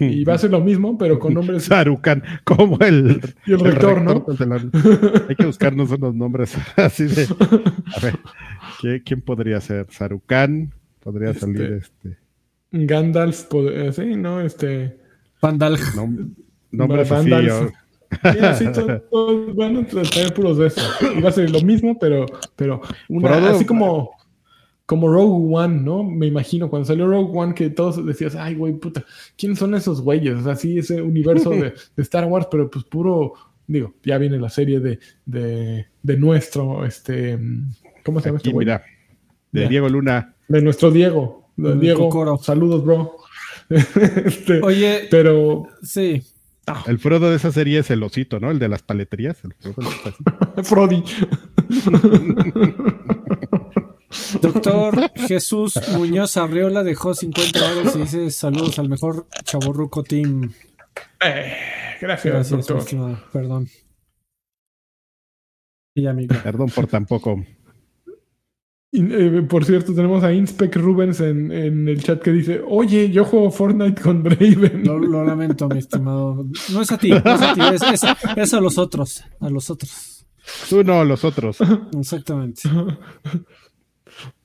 y va a ser lo mismo, pero con nombres Sarukan, como el, y el rector, ¿no? la- Hay que buscarnos unos nombres así de. A ver, ¿qué- ¿quién podría ser? Sarukan, podría Este- salir este. Gandalf, pod- eh, sí, ¿no? Este. Pandal. nom- nombres así. Gandalf. o- Sí, sí, todo- todo- bueno, traer puros de eso. Y va a ser lo mismo, pero, pero una- Frodo- así como, como Rogue One, ¿no? Me imagino cuando salió Rogue One que todos decías, ay, güey, puta, ¿quiénes son esos güeyes? O sea, sí, ese universo de, de Star Wars, pero pues puro, digo, ya viene la serie de, de, de nuestro, este, ¿cómo se llama Aquí, este güey? mira, de Ya. Diego Luna. De nuestro Diego. De Diego, Cocoro. saludos, bro. Este, Oye, pero sí. El Frodo de esa serie es el osito, ¿no? El de las paleterías. El Frodo. Frodi. Doctor Jesús Muñoz Arriola dejó 50 dólares y dice saludos al mejor chaborruco team. Eh, gracias, Gracias, doctor. Perdón. Y amigo. Perdón por tampoco. Eh, por cierto, tenemos a Inspec Rubens en, en el chat que dice: Oye, yo juego Fortnite con Draven. Lo, lo lamento, mi estimado. No es a ti, no es a ti, es, es- es a los otros. A los otros. Tú no, los otros. Exactamente.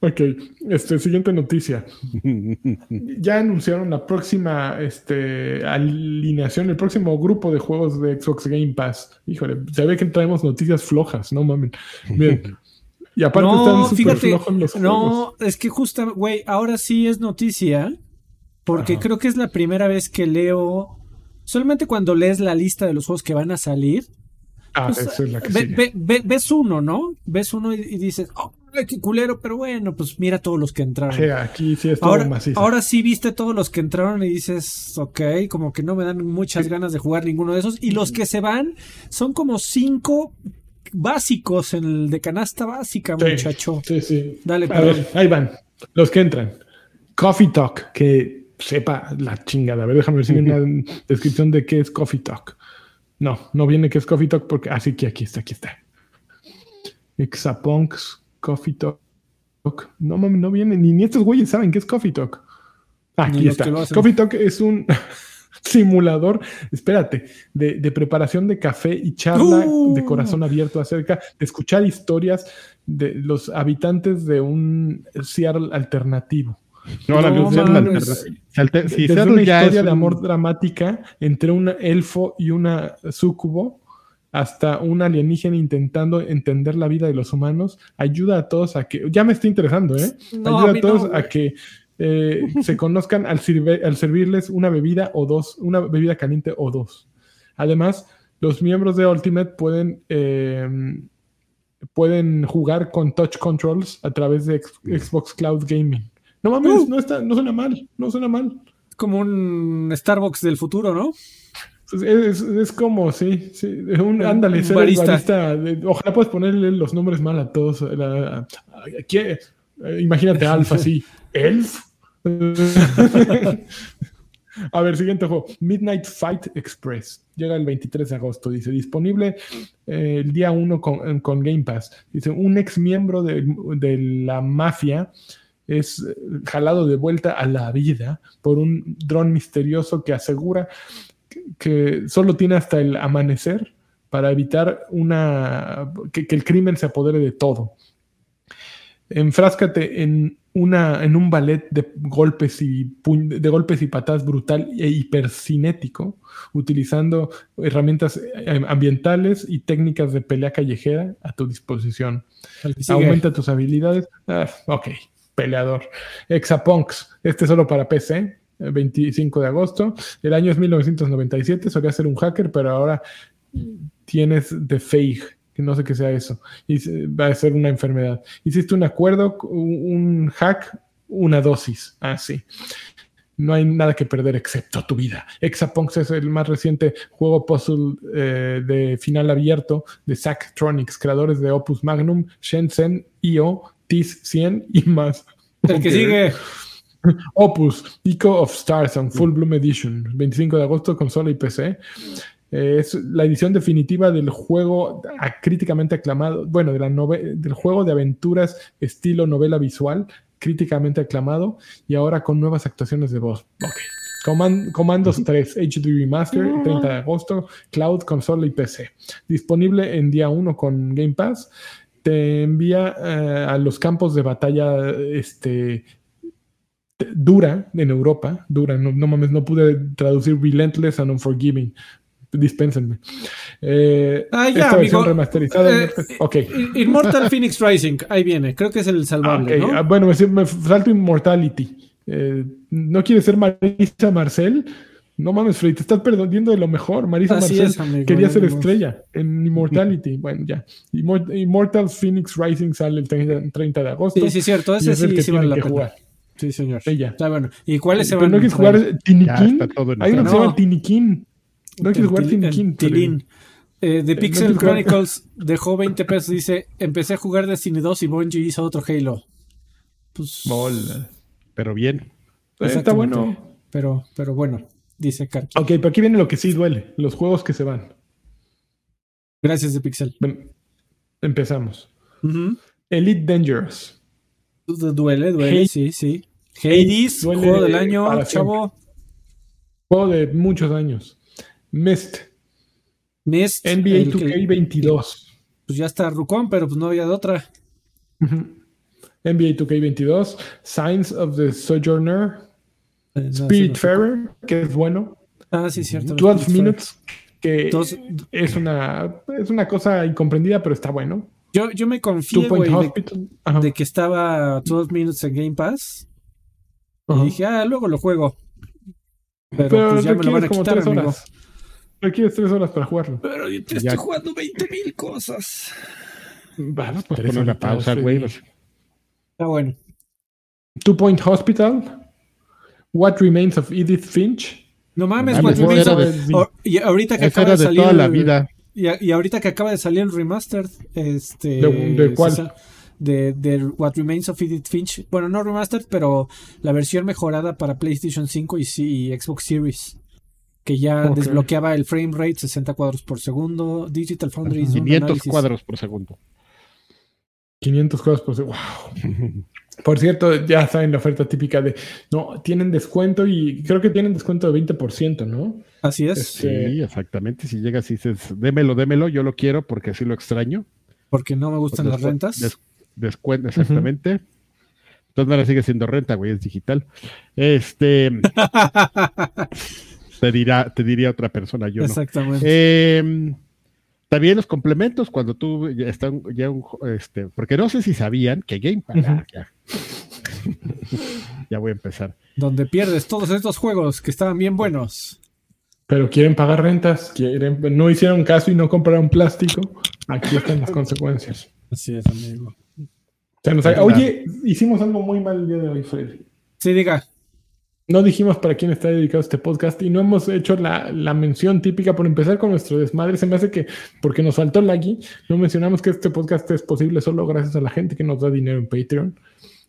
ok, este, siguiente noticia. Ya anunciaron la próxima este, alineación, el próximo grupo de juegos de Xbox Game Pass. Híjole, se ve que traemos noticias flojas, no mames. Bien. Y aparte No, están súper fíjate, flojos los juegos. no, es que justo, güey, ahora sí es noticia, porque Ajá. creo que es la primera vez que leo, solamente cuando lees la lista de los juegos que van a salir, Ah, pues, esa es la que ve- sigue. ve- ve- ves uno, ¿no? Ves uno y, y dices, oh, qué culero, pero bueno, pues mira todos los que entraron. Sí, aquí sí es todo Ahora, macizo. ahora sí viste todos los que entraron y dices, ok, como que no me dan muchas ganas de jugar ninguno de esos. Y los que se van son como cinco básicos en el de canasta básica, Sí, muchacho. Sí, sí. Dale, A ver, ahí van. Los que entran. Coffee Talk, que sepa la chingada. A ver, déjame ver si una descripción de qué es Coffee Talk. No, no viene qué es Coffee Talk porque. Así que aquí está, aquí está. Exapunks, Coffee Talk. No mames, no viene. Ni, ni estos güeyes saben qué es Coffee Talk. Ah, Aquí está. Coffee Talk es un simulador, espérate, de, de preparación de café y charla ¡Uh! de corazón abierto acerca de escuchar historias de los habitantes de un Seattle alternativo. No, la No luz es si alter- si Desde Seattle una ya historia es de amor dramática entre un elfo y una súcubo hasta un alienígena intentando entender la vida de los humanos, ayuda a todos a que, ya me estoy interesando, ¿eh? No, ayuda a todos no, a que eh, se conozcan al, sirve- al servirles una bebida o dos, una bebida caliente o dos. Además, los miembros de Ultimate pueden, eh, pueden jugar con touch controls a través de Xbox Cloud Gaming. No mames, Uh. no, está, no suena mal, no suena mal. Como un Starbucks del futuro, ¿no? Es, es- es como, sí, sí, un, ándale, Un ser barista. ojalá puedas ponerle los nombres mal a todos. la- a- ¿qué? Eh, imagínate Alfa así, Elf. a ver, siguiente juego. Midnight Fight Express. Llega el 23 de agosto. Dice, disponible eh, el día 1 con, con Game Pass. Dice, un ex miembro de, de la mafia es eh, jalado de vuelta a la vida por un dron misterioso que asegura que, solo tiene hasta el amanecer para evitar una que, que el crimen se apodere de todo. Enfráscate en una en un ballet de golpes y puñ- de golpes y patadas brutal e hipercinético, utilizando herramientas eh, ambientales y técnicas de pelea callejera a tu disposición. Aumenta tus habilidades. Ah, ok, peleador. Exapunks, este solo para PC, 25 de agosto. El año es 1997, solía ser un hacker, pero ahora tienes The Fake, que no sé qué sea eso. Y va a ser una enfermedad. Hiciste un acuerdo, un hack, una dosis. Ah, sí. No hay nada que perder excepto tu vida. Exapunks es el más reciente juego puzzle eh, de final abierto de Zachtronics, creadores de Opus Magnum, Shenzhen, IO, TIS 100 y más. El que sigue. Opus, Eco of Stars on Full Bloom Edition, 25 de agosto, consola y PC. Eh, es la edición definitiva del juego a- críticamente aclamado, bueno, de la nove- del juego de aventuras estilo novela visual, críticamente aclamado, y ahora con nuevas actuaciones de voz. Ok. Commandos 3 HD Remaster, 30 de agosto, Cloud, consola y PC. Disponible en día 1 con Game Pass. Te envía eh, a los campos de batalla este, dura en Europa, dura, no, no mames, no pude traducir Relentless and Unforgiving. Dispénsenme. Eh, Ah, ya, esta versión amigo. remasterizada. Eh, ok. Immortal Phoenix Rising, ahí viene. Creo que es el Ah, salvable. ¿no? Ah, bueno, me, me salto Immortality. Eh, ¿No quieres ser Marisa Marcel? No mames, Freddy, te estás perdiendo de lo mejor. Marisa Así Marcel es, amigo, quería ser vemos. estrella en Immortality. bueno, ya. Immor- Immortal Phoenix Rising sale el 30, 30 de agosto. Sí, sí, cierto. y Ese es el sí, que sí vale tienen la que jugar. Sí, señor. Ya. Está bueno. ¿Y cuáles se Pero van no a quieres jugar está en Hay uno que se llama Tinikin. No quieres jugar el Tinikin. Tilín. Eh, The no Pixel Chronicles dejó 20 pesos. Dice: Empecé a jugar Destiny 2 y Bungie hizo otro Halo. Pues. Bola. Pero bien. Eh, Está exactamente. bueno. Pero, pero bueno, dice Karki. Ok, pero aquí viene lo que sí duele. Los juegos que se van. Gracias, The Pixel. Ven, Empezamos. Elite Dangerous. Duele, duele, Hades. sí, sí. Hades, Duele juego del año, para chavo. Juego de muchos años. Mist. Mist, NBA el que- 2K22. pues ya está Rucón, pero pues no había de otra. NBA 2K22. Signs of the Sojourner. Eh, no, que es bueno. no. Ah, sí, cierto. 12 Spiritfarer. Minutes, que Dos- es una, es una cosa incomprendida, pero está bueno. Yo, yo me Two confié, Point güey, de, de que estaba 12 Minutes en Game Pass. Ajá. Y dije, ah, luego lo juego. Pero, Pero pues ya me lo van a como quitar, tres amigo. horas. Requieres tres horas para jugarlo. Pero yo te Ya. estoy jugando 20 mil cosas. Vamos, Pues tres pon una horitas, pausa, güey. Está bueno. Two Point Hospital. What Remains of Edith Finch. No mames, mames, What Remains of- ahorita que acaba de de salir toda la vida. Y, y ahorita que acaba de salir el remastered, este. ¿De- de cuál? César, De, de What Remains of Edith Finch. Bueno, no remastered, pero la versión mejorada para PlayStation 5 y, sí, y Xbox Series. Que ya desbloqueaba el frame rate 60 cuadros por segundo. Digital Foundry hizo un 500 análisis. cuadros por segundo. 500 cosas por segundo. Wow. Por cierto, ya saben la oferta típica de. No, tienen descuento y creo que tienen descuento de 20%, ¿no? Así es, Este- Sí, exactamente. Si llegas y dices, démelo, démelo, yo lo quiero porque así lo extraño. porque no me gustan las rentas. des- descuento, exactamente. De todas maneras sigue siendo renta, güey, es digital. Este. te, dirá, te diría otra persona, yo no. Exactamente. Eh, también los complementos, cuando tú ya están ya un, este, porque no sé si sabían que Game Pass, ya. ya voy a empezar. Donde pierdes todos estos juegos que estaban bien buenos. Pero quieren pagar rentas, quieren, no hicieron caso y no compraron plástico. Aquí están las consecuencias. Así es, amigo. Nos Oye, hicimos algo muy mal el día de hoy, Freddy. Sí, diga. No dijimos para quién está dedicado este podcast y no hemos hecho la, la mención típica por empezar con nuestro desmadre. Se me hace que, porque nos faltó Laggy, no mencionamos que este podcast es posible solo gracias a la gente que nos da dinero en Patreon.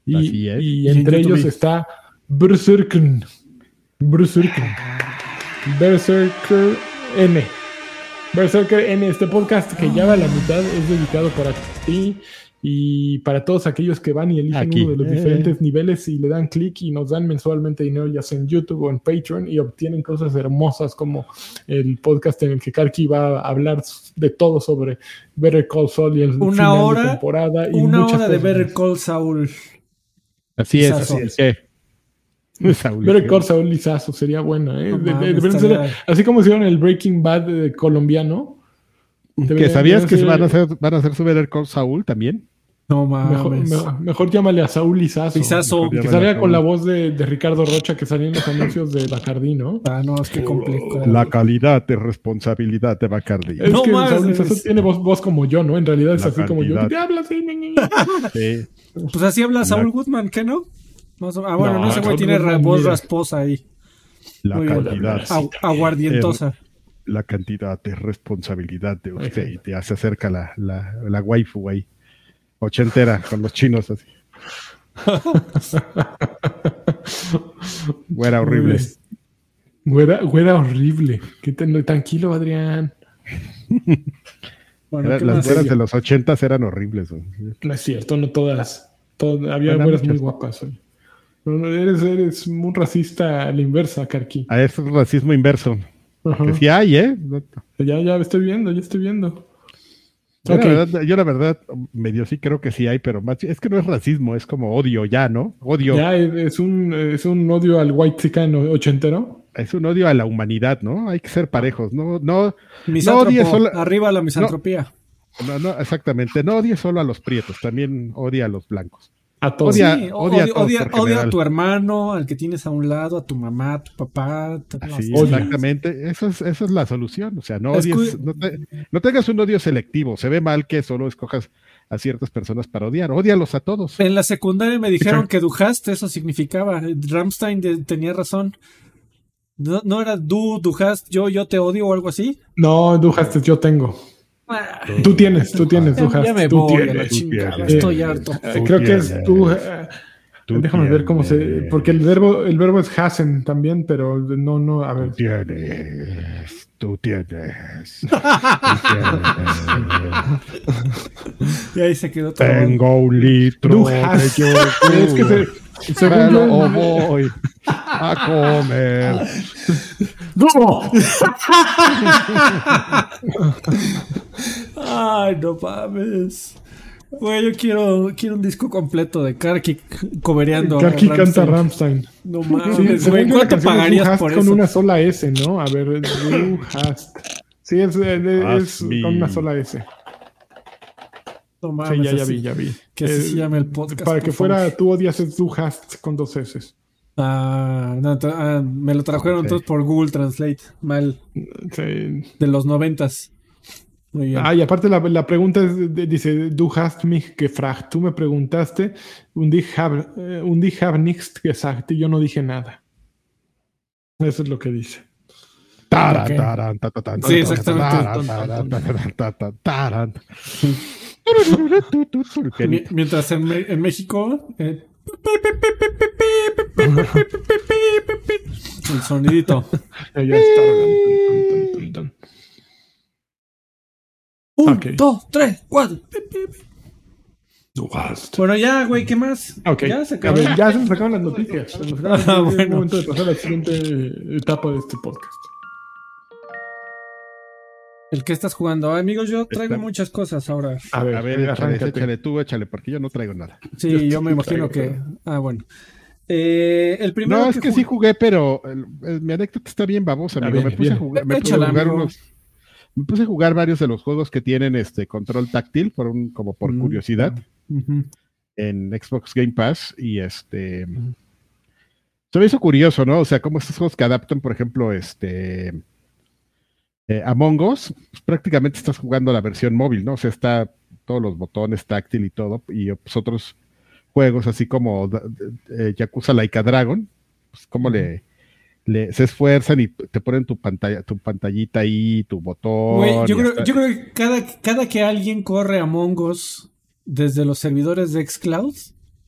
Y, Así es. y Y en entre ellos está Berserken. Berserken. Berserker N. Berserker N, este podcast que ya va a la mitad es dedicado para ti y para todos aquellos que van y eligen Aquí. uno de los Eh. diferentes niveles y le dan clic y nos dan mensualmente dinero ya sea en YouTube o en Patreon y obtienen cosas hermosas como el podcast en el que Karki va a hablar de todo sobre Better Call Saul y el Una final hora- de temporada y Una muchas hora de Better. Call Saul. Así es, Lizazo. así es. Call Saul Lizazo sería buena, ¿eh? No De- de- así como hicieron el Breaking Bad eh, colombiano. Que sabías que van a hacer, van a hacer su Better Call Saúl también. No mames. mejor, mejor llámale a Saúl Lizazo. Lizazo. Que salga con la voz de, de Ricardo Rocha que salía en los anuncios de Bacardí, ¿no? Ah, no, es que complejo. La calidad de responsabilidad de Bacardi. Es No que mames. Saúl Lizazo tiene voz, voz como yo, ¿no? En realidad es La así como yo. Te habla así, ñe, ñe, ñe. Sí. Pues así habla Saúl La- Goodman, ¿qué no? Más o- Ah, bueno, no, No, ese güey tiene Goodman, voz mira. rasposa ahí. La Muy. Agu- aguardientosa. la cantidad de responsabilidad de usted y te hace cerca la, la, la waifu ahí, ochentera, con los chinos así. Güera horrible. Güera, güera horrible. ¿Qué te- tranquilo, Adrián. Bueno, Era- ¿qué las güeras de los ochentas eran horribles. güey. No es cierto, no todas. Todas- había Bueno, güeras muy guapas. oye. No, eres, eres un racista a la inversa, Karki. A eso es racismo inverso. Ajá. Que sí hay, ¿eh? Ya, ya estoy viendo, ya estoy viendo. Yo, la verdad, yo la verdad, medio sí creo que sí hay, pero más, es que no es racismo, es como odio ya, ¿no? Odio. Ya es, un, es un odio al white chicano ochentero. Es un odio a la humanidad, ¿no? Hay que ser parejos, no, no, Misántropo, odies solo- arriba la misantropía. no, no, exactamente. No odie solo a los prietos, también odia a los blancos. A todos. Odia- Sí, odia a odia, todos odia- por odia a general. tu hermano, al que tienes a un lado, a tu mamá, a tu papá. Así, exactamente. Eso es, esa es la solución. O sea, no Es odies, no, te- no tengas un odio selectivo. Se ve mal que solo escojas a ciertas personas para odiar. Ódialos a todos. En la secundaria me dijeron que Duhast eso significaba. Ramstein de- tenía razón. No, no era du, Duhast, yo, yo te odio o algo así. No, Dujas, yo tengo. Tú tienes, tú tienes, ya me tú voy a la tienes. chingada, tienes. estoy harto. Eh, creo que es tú. eh, Tú Déjame ver cómo se. Porque el verbo, el verbo es hasen también, pero no, no, a ver. Tú tienes, tú tienes. tú tienes. Y ahí se quedó todo. Tengo un litro de hast. yogur. Es que se, Me según lo yo, voy a comer. Ay, no mames. Güey, yo quiero, quiero un disco completo de Karki cobereando. Karki canta. Rammstein. No Sí, mames, según güey. ¿Cuánto pagarías por con eso? una sola S, ¿no? A ver, Du hast. Sí, es, es- es con una sola S. No Sí, mames, ya, ya así- vi, ya vi. Que así Eh, se llame el podcast. Para que favor. fuera tú odias es Du hast con dos S. Ah, no, ah, me lo trajeron Ok. entonces por Google Translate. Mal. Sí. De los noventas. Muy bien. Ah, y aparte la, la pregunta es, de- dice, du hast mich gefragt. Tú me preguntaste, und ich habe, eh, und ich habe nichts gesagt. Y yo no dije nada. Eso es lo que dice. Sí, exactamente. mientras en, en México. eh, el sonidito. Un, Ok. dos, tres, cuatro. Bueno, ya, güey, ¿qué más? Ok, Ya se acabó. ver, ya se nos acaban las noticias. Se nos acaban las Ah, noticias. Es bueno. momento de pasar a la siguiente etapa de este podcast. El que estás jugando. Ah, amigos, yo traigo Está- muchas cosas ahora. A ver, A ver, échale, échale tú, échale, porque yo no traigo nada. Sí, Yo yo, me imagino traigo, que. Ah, bueno. Eh, el primero. No, es que sí jugué, pero el- el- mi anécdota está bien babosa, amigo. ver, me puse a bien. jugar, me puse Échala, a jugar unos. Me puse a jugar varios de los juegos que tienen este control táctil, por un, como por Mm. curiosidad, en Xbox Game Pass. Y este. Se me hizo curioso, ¿no? O sea, como estos juegos que adaptan, por ejemplo, este. Eh, Among Us, pues, prácticamente estás jugando la versión móvil, ¿no? O sea, está todos los botones táctil y todo, y pues, otros juegos así como eh, Yakuza Laika Dragon, pues como le, le- se esfuerzan y te ponen tu pantalla, tu pantallita ahí, tu botón. Yo creo, hasta- yo creo que cada, cada que alguien corre Among Us desde los servidores de Xcloud,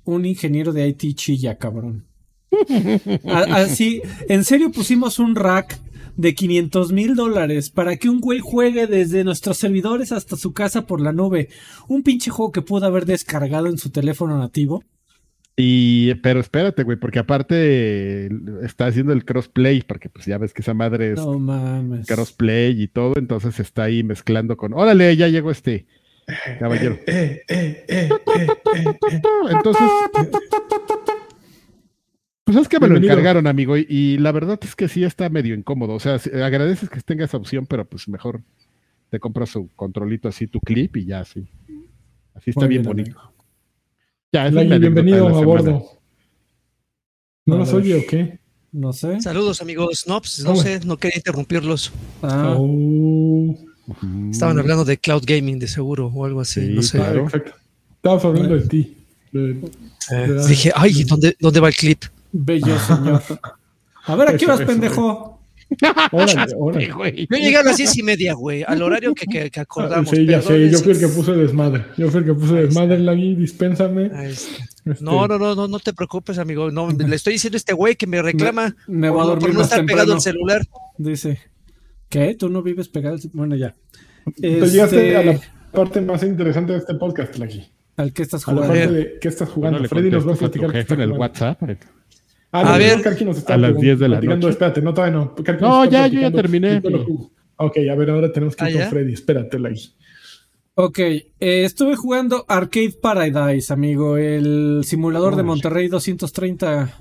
un ingeniero de IT chilla, cabrón. Así, en serio pusimos un rack de 500 mil dólares para que un güey juegue desde nuestros servidores hasta su casa por la nube. Un pinche juego que pudo haber descargado en su teléfono nativo. Y, pero espérate, güey, porque aparte eh, está haciendo el crossplay, porque pues ya ves que esa madre es No mames. crossplay y todo, entonces está ahí mezclando con, órale, ya llegó este caballero. Eh, eh, eh, eh, eh, eh. Entonces, pues es que me lo encargaron, amigo, y, y la verdad es que sí está medio incómodo. O sea, si- agradeces que tenga esa opción, pero pues mejor te compras su controlito así, tu clip y ya así. Así está Muy bien, bien, bonito. Ya, es anécdota bienvenido a bordo. ¿No ver. oye o qué? No sé. Saludos amigos. No, pues no Ah, sé, no quería interrumpirlos. Ah, Oh. Estaban hablando de cloud gaming de seguro o algo así, Sí, no sé. Ah, Claro. exacto. Estabas hablando de ti. De- Eh, dije, ay, ¿dónde, ¿dónde va el clip? Bello señor. A ver, ¿a qué eso, pendejo? Órale, órale. Yo llegué a las diez y media, güey, al horario que, que, que acordamos. Sí, ya sé, yo fui el que puse desmadre. Yo fui el que puse desmadre, Lagui, dispénsame. Ah, este, Este, No, no, no, no, no te preocupes, amigo. No, le estoy diciendo a este güey que me reclama Me, me a no- dormir por no estar pegado al celular. Dice. ¿Qué? ¿Tú no vives pegado? al- Bueno, ya. Te llegaste Este, a la parte más interesante de este podcast, Lagui. ¿Al que estás A la jugando? parte de qué estás jugando. No le Freddy nos va a a tu platicar. qué jefe en el. WhatsApp. Ah, A ver. Karki nos está A las 10 de la noche. Espérate, no, todavía no. Karki No, ya, yo ya terminé, que- Ok, a ver, ahora tenemos que ir ¿Ah, con ya? Freddy. Espérate, Lagui. Ok, eh, estuve jugando Arcade Paradise, amigo, el simulador de. Monterrey 230,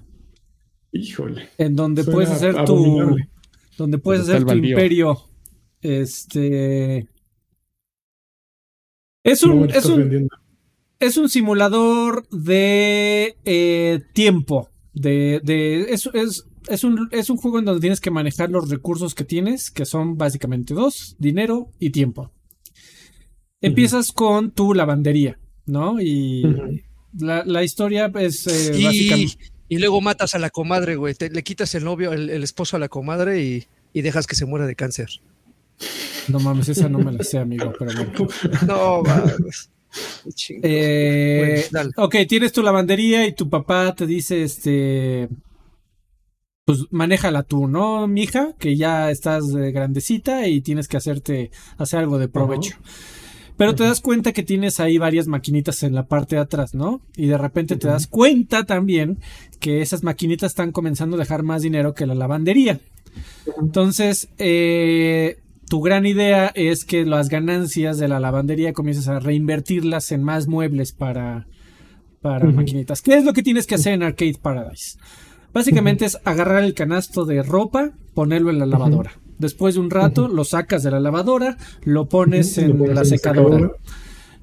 Híjole. en donde Suena puedes hacer tu, abominable. donde puedes está hacer tu imperio. Este, es un, es un, vendiendo. es un simulador de eh, tiempo. De, de, es, es, es, un, es un juego en donde tienes que manejar los recursos que tienes, que son básicamente dos, dinero y tiempo. Empiezas con tu lavandería, ¿no? Y la, la historia es eh, Y, básicamente... y luego matas a la comadre, güey. Te- le quitas el novio, el, el esposo a la comadre y, y dejas que se muera de cáncer. No mames, esa no me la sé, amigo, pero bueno. No, mames. Eh, Bueno, ok, tienes tu lavandería y tu papá te dice, este, pues manéjala tú, ¿no, mija? Que ya estás eh, grandecita y tienes que hacerte, hacer algo de provecho. Pero te das cuenta que tienes ahí varias maquinitas en la parte de atrás, ¿no? Y de repente te das cuenta también que esas maquinitas están comenzando a dejar más dinero que la lavandería. Entonces, eh, tu gran idea es que las ganancias de la lavandería comiences a reinvertirlas en más muebles para, para maquinitas. ¿Qué es lo que tienes que hacer en Arcade Paradise? Básicamente es agarrar el canasto de ropa, ponerlo en la lavadora. Después de un rato lo sacas de la lavadora, lo pones lo en pones la secadora. secadora.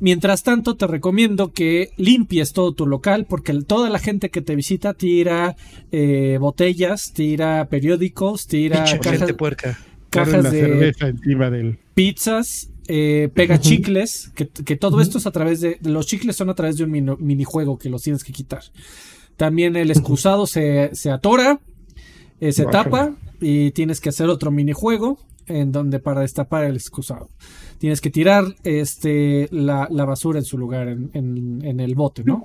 Mientras tanto, te recomiendo que limpies todo tu local porque toda la gente que te visita tira eh, botellas, tira periódicos, tira Pinche cajas, gente puerca. Cajas de cerveza encima del. pizzas, eh, pega chicles, que, que todo esto es a través de, los chicles son a través de un mino- minijuego que los tienes que quitar. También el excusado se, se atora, eh, se Guácala. tapa y tienes que hacer otro minijuego en donde para destapar el excusado. Tienes que tirar este la, la basura en su lugar, en, en- en el bote, ¿no?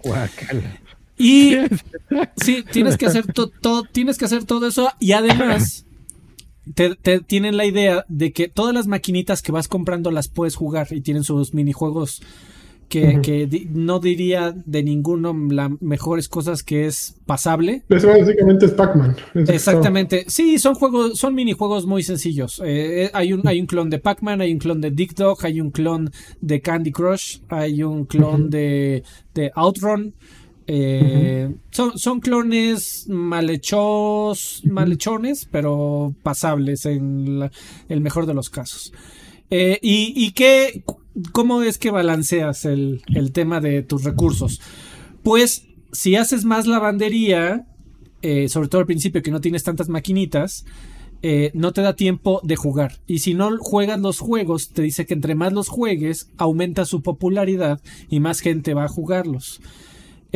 Y sí, tienes que hacer to- todo, tienes que hacer todo eso y además te, te tienen la idea de que todas las maquinitas que vas comprando las puedes jugar y tienen sus minijuegos que, que di- no diría de ninguno las mejores cosas que es pasable. Eso básicamente es Pac-Man. Exactamente. Sí, son juegos, son minijuegos muy sencillos. Eh, eh, hay un, hay un clon de Pac-Man, hay un clon de Dick Dog, hay un clon de Candy Crush, hay un clon de Outrun. Eh, son, son clones malhechos, malhechones, pero pasables en la- el mejor de los casos. Eh, y, ¿Y qué, cómo es que balanceas el, el tema de tus recursos? Pues si haces más lavandería, eh, sobre todo al principio que no tienes tantas maquinitas, eh, no te da tiempo de jugar. Y si no juegas los juegos, te dice que entre más los juegues, aumenta su popularidad y más gente va a jugarlos.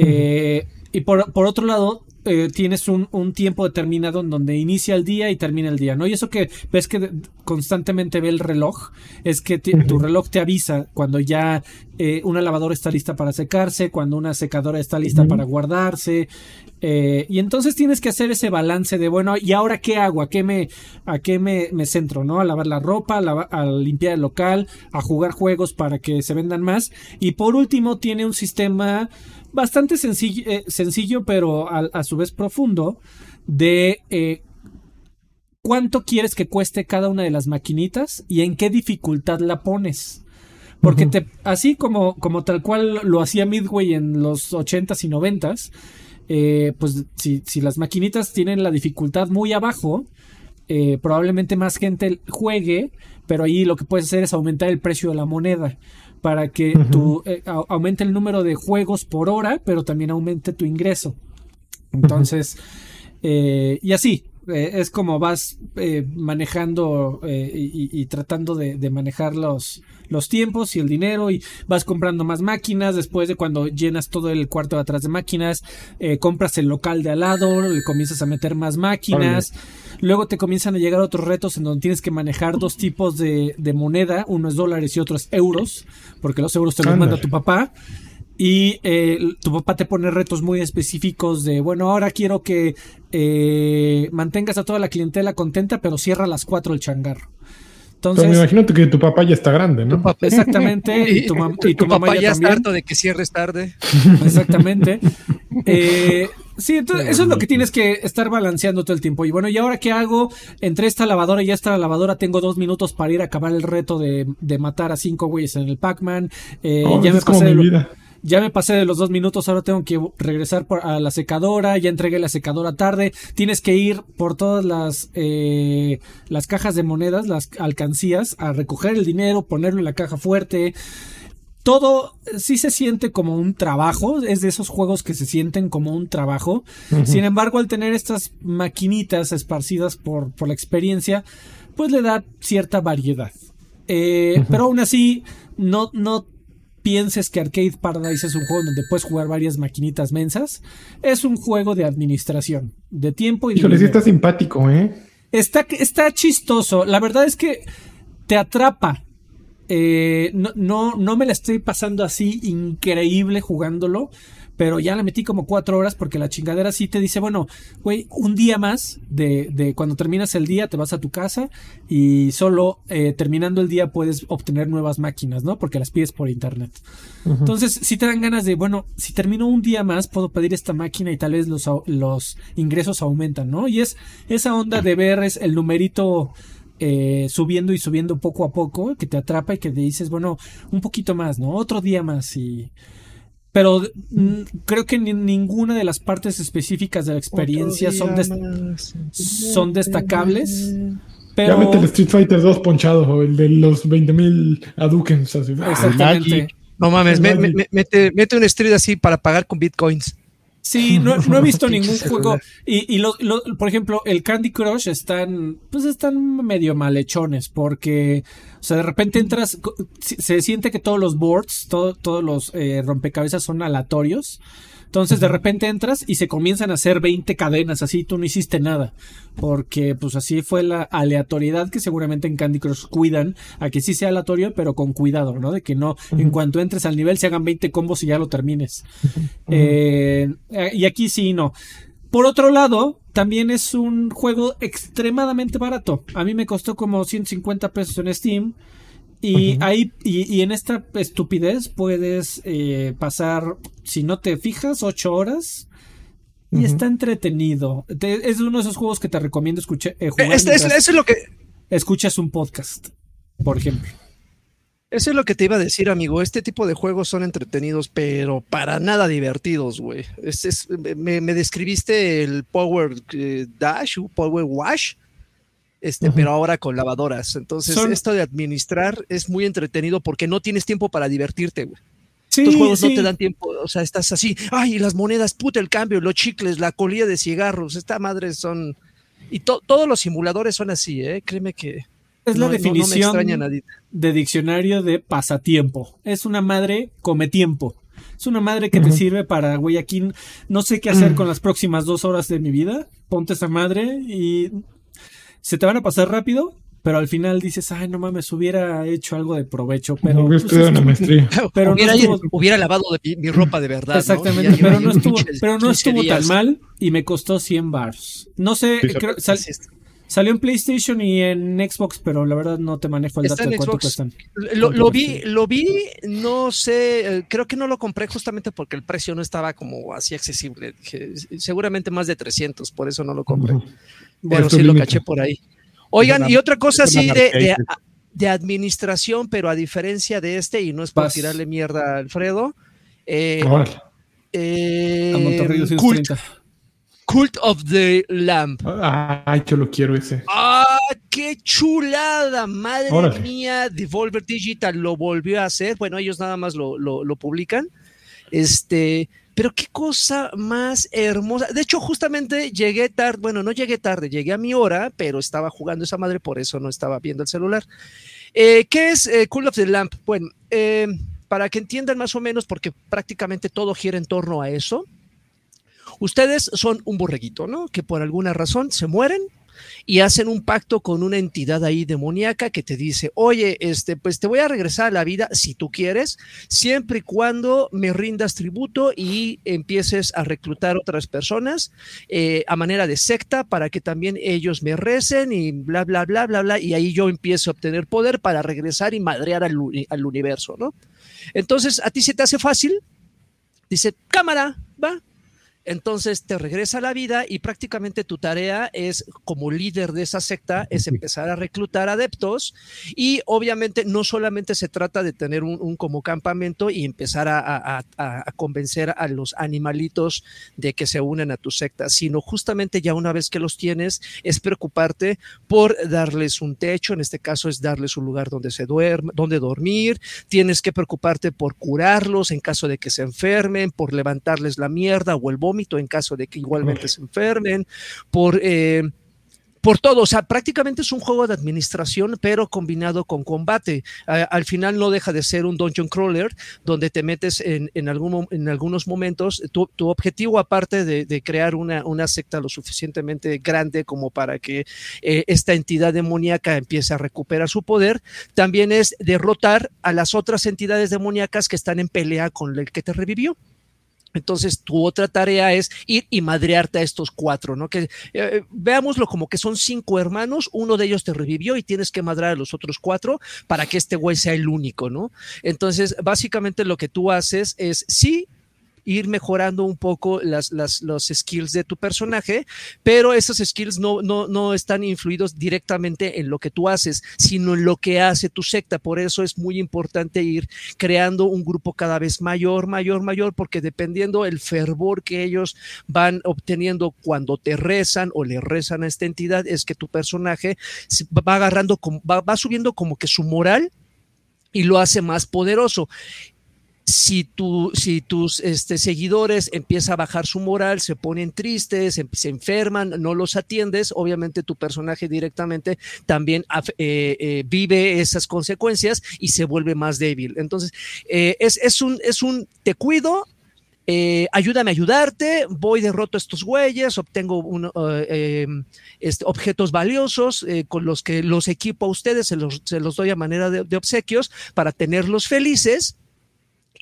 Eh, y por, por otro lado, eh, tienes un, un tiempo determinado en donde inicia el día y termina el día, ¿no? Y eso que ves que constantemente ve el reloj, es que tu reloj te avisa cuando ya eh, una lavadora está lista para secarse, cuando una secadora está lista para guardarse, eh, y entonces tienes que hacer ese balance de, bueno, ¿y ahora qué hago? ¿A qué me, a qué me, me centro? ¿No? A lavar la ropa, a, lava- a limpiar el local, a jugar juegos para que se vendan más. Y por último, tiene un sistema bastante sencillo, eh, sencillo pero a, a su vez profundo, de eh, cuánto quieres que cueste cada una de las maquinitas y en qué dificultad la pones. Porque te, así como, como tal cual lo hacía Midway en los 80s y 90s, eh, pues si, si las maquinitas tienen la dificultad muy abajo, eh, probablemente más gente juegue, pero ahí lo que puedes hacer es aumentar el precio de la moneda para que tu, eh, au- aumente el número de juegos por hora, pero también aumente tu ingreso. Entonces, eh, y así, eh, es como vas eh, manejando eh, y, y tratando de, de manejar los, los tiempos y el dinero y vas comprando más máquinas. Después de cuando llenas todo el cuarto de atrás de máquinas, eh, compras el local de al lado, le comienzas a meter más máquinas. Luego te comienzan a llegar otros retos en donde tienes que manejar dos tipos de, de moneda, uno es dólares y otro es euros, porque los euros te los manda tu papá. Y eh, tu papá te pone retos muy específicos de, bueno, ahora quiero que eh, mantengas a toda la clientela contenta, pero cierra a las 4 el changarro. Entonces, me Entonces, imagino que tu papá ya está grande, ¿no? Tu papá- exactamente, y tu, mam- y tu mamá papá ya ya está harto de que cierres tarde. Exactamente. Eh, sí, entonces eso es lo que tienes que estar balanceando todo el tiempo. Y bueno, ¿y ahora qué hago? Entre esta lavadora y esta lavadora tengo dos minutos para ir a acabar el reto de, de matar a cinco güeyes en el Pac-Man. Eh, Oh, ya, me pasé de lo- vida. Ya me pasé de los dos minutos, ahora tengo que regresar por- a la secadora, ya entregué la secadora tarde, tienes que ir por todas las, eh, las cajas de monedas, las alcancías, a recoger el dinero, ponerlo en la caja fuerte. Todo sí se siente como un trabajo, es de esos juegos que se sienten como un trabajo. Sin embargo, al tener estas maquinitas esparcidas por, por la experiencia, pues le da cierta variedad. Eh, Pero aún así, no, no pienses que Arcade Paradise es un juego donde puedes jugar varias maquinitas mensas. Es un juego de administración, de tiempo y de Híjole, sí dinero. está simpático, ¿eh? Está, está chistoso. La verdad es que te atrapa. eh, no, no, no me la estoy pasando así increíble jugándolo, pero ya la metí como cuatro horas porque la chingadera sí te dice, bueno, güey, un día más de, de cuando terminas el día te vas a tu casa y solo eh, terminando el día puedes obtener nuevas máquinas, ¿no? Porque las pides por internet. Entonces, si te dan ganas de, bueno, si termino un día más, puedo pedir esta máquina y tal vez los, los ingresos aumentan, ¿no? Y es esa onda de ver es el numerito eh, subiendo y subiendo poco a poco, que te atrapa y que te dices, bueno, un poquito más, ¿no? Otro día más y pero mm, creo que ni- ninguna de las partes específicas de la experiencia son, des- son destacables. Pero Ya mete el Street Fighter 2 ponchado, o el de los 20.000 Hadouken. así. exactamente. No mames, me- Magic. me- mete, mete un street así para pagar con bitcoins. Sí, no, no he visto ningún juego. Y, y lo- lo- por ejemplo, el Candy Crush están, pues están medio malhechones porque, o sea, de repente entras, se siente que todos los boards, todo- todos los eh, rompecabezas son aleatorios. Entonces de repente entras y se comienzan a hacer 20 cadenas, así tú no hiciste nada. Porque pues así fue la aleatoriedad que seguramente en Candy Crush cuidan a que sí sea aleatorio, pero con cuidado, ¿no? De que no, en cuanto entres al nivel se hagan 20 combos y ya lo termines. Eh, y aquí sí, no. Por otro lado, también es un juego extremadamente barato. A mí me costó como 150 pesos en Steam. Y ahí, y, y en esta estupidez puedes eh, pasar, si no te fijas, 8 horas. Y está entretenido. Te- es uno de esos juegos que te recomiendo escuchar, eh, jugar Es- es- mientras eso es lo que, escuchas un podcast, por ejemplo. Eso es lo que te iba a decir, amigo. Este tipo de juegos son entretenidos, pero para nada divertidos, güey. Es- es- me, me describiste el Power eh, Dash, o Power Wash, este, pero ahora con lavadoras. Entonces, Son- esto de administrar es muy entretenido porque no tienes tiempo para divertirte, güey. Sí, Estos juegos sí. no te dan tiempo, o sea, estás así, ay, las monedas, puta el cambio, los chicles, la colilla de cigarros, esta madre son... Y to- todos los simuladores son así, ¿eh? Créeme que... Es la no- no- no me definición extraña nadie. de diccionario de pasatiempo. Es una madre come tiempo. Es una madre que te sirve para, güey, aquí no sé qué hacer Mm. con las próximas dos horas de mi vida. Ponte esa madre y se te van a pasar rápido, pero al final dices, ay, no mames, hubiera hecho algo de provecho. Pero, Hubiera pues, estudiado una maestría. pero no hubiera, estuvo- hubiera lavado de mi, mi ropa de verdad. Exactamente, pero no estuvo, pero no 15 estuvo tan mal y me costó 100 bars. No sé, Sí, creo- sal-. Salió en PlayStation y en Xbox, pero la verdad no te manejo el Está dato de cuánto Xbox. cuestan. Lo, ¿Cuánto lo vi, lo vi, no sé, eh, creo que no lo compré justamente porque el precio no estaba como así accesible. Dije, seguramente más de 300, por eso no lo compré. Ujú. Pero Es tu sí lo caché por ahí. Oigan, y otra cosa así de, de, administración, pero a diferencia de este, y no es por Vas. tirarle mierda a Alfredo, eh, eh, A Monterrey Cult, 230. Cult of the Lamp. Ay, yo lo quiero ese. ¡Ah, qué chulada! Madre Órale. mía, Devolver Digital lo volvió a hacer. Bueno, ellos nada más lo, lo- lo publican. Este, pero qué cosa más hermosa. De hecho, justamente llegué tarde, bueno, no llegué tarde, llegué a mi hora, pero estaba jugando esa madre, por eso no estaba viendo el celular. Eh, ¿Qué es eh, Cool of the Lamp? Bueno, eh, para que entiendan más o menos, porque prácticamente todo gira en torno a eso. Ustedes son un borreguito, ¿no? Que por alguna razón se mueren y hacen un pacto con una entidad ahí demoníaca que te dice, oye, este, pues te voy a regresar a la vida si tú quieres, siempre y cuando me rindas tributo y empieces a reclutar otras personas eh, a manera de secta para que también ellos me recen y bla, bla, bla, bla, bla, y ahí yo empiezo a obtener poder para regresar y madrear al, al universo, ¿no? Entonces, ¿a ti se te hace fácil? Dice, cámara, va, entonces te regresa a la vida y prácticamente tu tarea es, como líder de esa secta, es empezar a reclutar adeptos y obviamente no solamente se trata de tener un, un como campamento y empezar a, a- a- a convencer a los animalitos de que se unen a tu secta, sino justamente ya una vez que los tienes es preocuparte por darles un techo, en este caso es darles un lugar donde se duerme, donde dormir, tienes que preocuparte por curarlos en caso de que se enfermen, por levantarles la mierda o el vómito en caso de que igualmente se enfermen, por eh, por todo, o sea, prácticamente es un juego de administración, pero combinado con combate. al final no deja de ser un dungeon crawler, donde te metes en, en, algún, en algunos momentos. Tu, objetivo, aparte de, crear una, una, secta lo suficientemente grande como para que eh, esta entidad demoníaca empiece a recuperar su poder, también es derrotar a las otras entidades demoníacas que están en pelea con el que te revivió. Entonces, tu otra tarea es ir y madrearte a estos cuatro, ¿no? Que eh, veámoslo como que son cinco hermanos, uno de ellos te revivió y tienes que madrear a los otros cuatro para que este güey sea el único, ¿no? Entonces, básicamente lo que tú haces es, sí, ir mejorando un poco las, las, los skills de tu personaje, pero esos skills no, no, no están influidos directamente en lo que tú haces, sino en lo que hace tu secta. Por eso es muy importante ir creando un grupo cada vez mayor, mayor, mayor, porque dependiendo el fervor que ellos van obteniendo cuando te rezan o le rezan a esta entidad, es que tu personaje va agarrando, va, va subiendo como que su moral y lo hace más poderoso si, tu, si tus este, seguidores empieza a bajar su moral, se ponen tristes, se, enferman, no los atiendes, obviamente tu personaje directamente también eh, eh, vive esas consecuencias y se vuelve más débil. Entonces, eh, es, es, un, es un te cuido, ayúdame a ayudarte, voy derroto a estos güeyes, obtengo este, objetos valiosos con los que los equipo a ustedes, se los, se los doy a manera de obsequios para tenerlos felices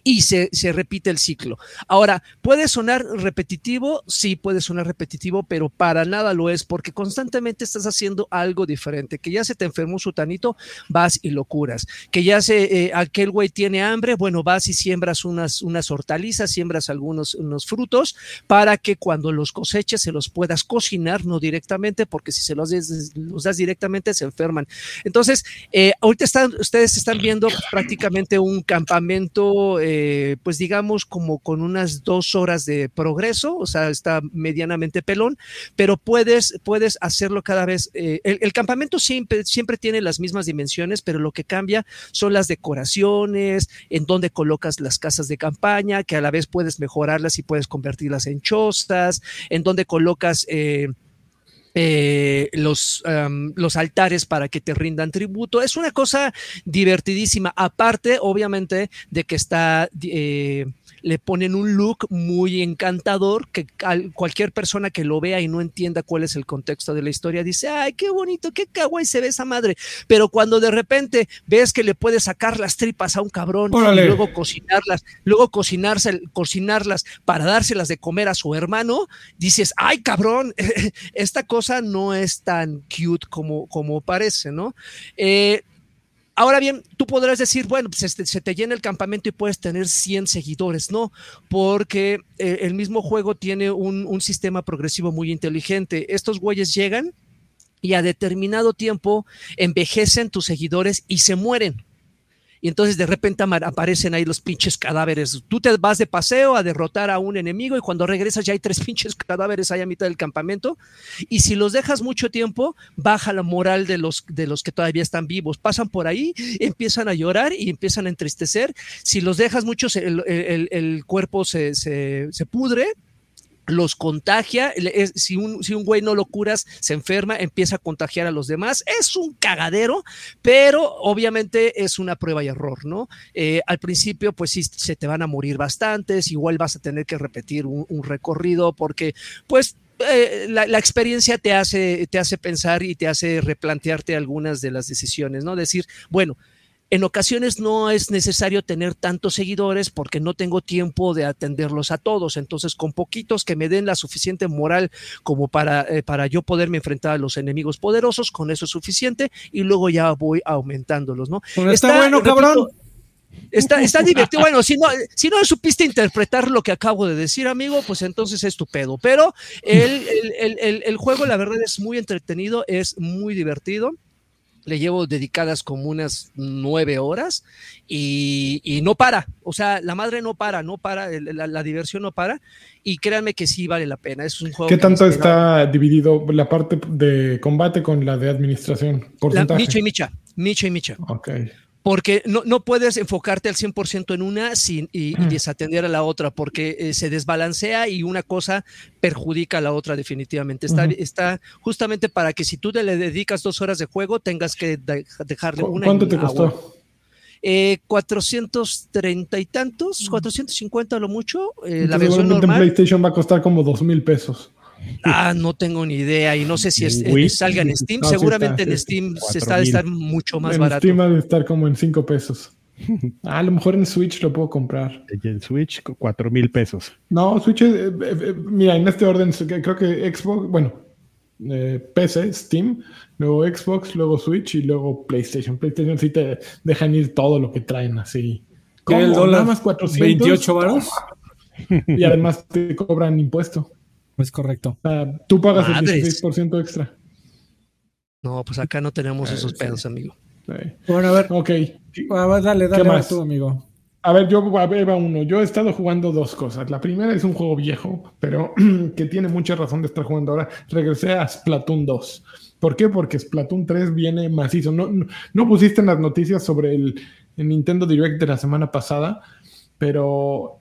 y se, repite el ciclo. Ahora, ¿puede sonar repetitivo? Sí, puede sonar repetitivo, pero para nada lo es, porque constantemente estás haciendo algo diferente. Que ya se te enfermó su tanito, vas y lo curas. Que ya se, eh, aquel güey tiene hambre, bueno, vas y siembras unas, unas hortalizas, siembras algunos unos frutos para que cuando los coseches se los puedas cocinar, no directamente, porque si se los, los das directamente se enferman. Entonces, eh, ahorita están, ustedes están viendo prácticamente un campamento. Eh, pues digamos, como con unas dos horas de progreso, o sea, está medianamente pelón, pero puedes, puedes hacerlo cada vez. Eh, el, campamento siempre, siempre tiene las mismas dimensiones, pero lo que cambia son las decoraciones, en donde colocas las casas de campaña, que a la vez puedes mejorarlas y puedes convertirlas en chostas, en donde colocas... Eh, eh, los, los altares para que te rindan tributo. Es una cosa divertidísima, aparte obviamente de que está eh, le ponen un look muy encantador que cualquier persona que lo vea y no entienda cuál es el contexto de la historia dice, ay, qué bonito, qué kawaii se ve esa madre. Pero cuando de repente ves que le puedes sacar las tripas a un cabrón y luego cocinarlas, luego cocinarse, cocinarlas para dárselas de comer a su hermano, dices, ay, cabrón, esta cosa no es tan cute como, como parece, ¿no? Eh, Ahora bien, tú podrás decir, bueno, pues este, se te llena el campamento y puedes tener 100 seguidores. No, porque eh, el mismo juego tiene un, un sistema progresivo muy inteligente. Estos güeyes llegan y a determinado tiempo envejecen tus seguidores y se mueren y entonces de repente aparecen ahí los pinches cadáveres. Tú te vas de paseo a derrotar a un enemigo y cuando regresas ya hay tres pinches cadáveres ahí a mitad del campamento y si los dejas mucho tiempo, baja la moral de los, de los que todavía están vivos. Pasan por ahí, empiezan a llorar y empiezan a entristecer. Si los dejas mucho, el, el, cuerpo se, se, se pudre los contagia, si un, si un güey no lo curas, se enferma, empieza a contagiar a los demás, es un cagadero, pero obviamente es una prueba y error, ¿no? Eh, al principio, pues sí, se te van a morir bastantes, igual vas a tener que repetir un, recorrido porque, pues, eh, la, la, experiencia te hace, te hace pensar y te hace replantearte algunas de las decisiones, ¿no? Decir, bueno, en ocasiones no es necesario tener tantos seguidores porque no tengo tiempo de atenderlos a todos. Entonces, con poquitos que me den la suficiente moral como para, eh, para yo poderme enfrentar a los enemigos poderosos, con eso es suficiente y luego ya voy aumentándolos, ¿no? está, bueno, cabrón. Está, está divertido. Bueno, si no, si no supiste interpretar lo que acabo de decir, amigo, pues entonces es tu pedo. Pero el, el, el juego, la verdad, es muy entretenido, es muy divertido le llevo dedicadas como unas nueve horas y, no para, o sea, la madre no para, no para, la, diversión no para y créanme que sí vale la pena. Es un juego. ¿Qué tanto está dividido la parte de combate con la de administración? Porcentaje. micha y micha, micha y micha. Ok. Porque no, no puedes enfocarte al 100% en una sin, y, y, desatender a la otra, porque eh, se desbalancea y una cosa perjudica a la otra definitivamente. Está, uh -huh. está justamente para que si tú te le dedicas dos horas de juego, tengas que de, dejarle una. ¿Cuánto te costó? Eh, 430 y tantos, 450 a lo mucho. Eh, la versión normal. en PlayStation va a costar como dos mil pesos. Ah, no tengo ni idea y no sé si es, eh, salga en Steam. No, Seguramente sí está, en Steam se está de estar mucho más en barato. En Steam va a estar como en 5 pesos. Ah, a lo mejor en Switch lo puedo comprar. En Switch, 4 mil pesos. No, Switch, eh, eh, mira, en este orden, creo que Xbox, bueno, eh, PC, Steam, luego Xbox, luego Switch y luego PlayStation. PlayStation sí te dejan ir todo lo que traen así. ¿Cómo? El dólar más 400, 28 varos. Y además te cobran impuesto. Es correcto. Tú pagas Madres. el 16% extra. No, pues acá no tenemos esos pedos, amigo. Sí. Bueno, a ver. Ok. A ver, dale, dale ¿Qué más? tú, amigo. A ver, yo a ver, va uno. Yo he estado jugando dos cosas. La primera es un juego viejo, pero que tiene mucha razón de estar jugando ahora. Regresé a Splatoon 2. ¿Por qué? Porque Splatoon 3 viene macizo. No, no, no pusiste en las noticias sobre el, el, Nintendo Direct de la semana pasada, pero,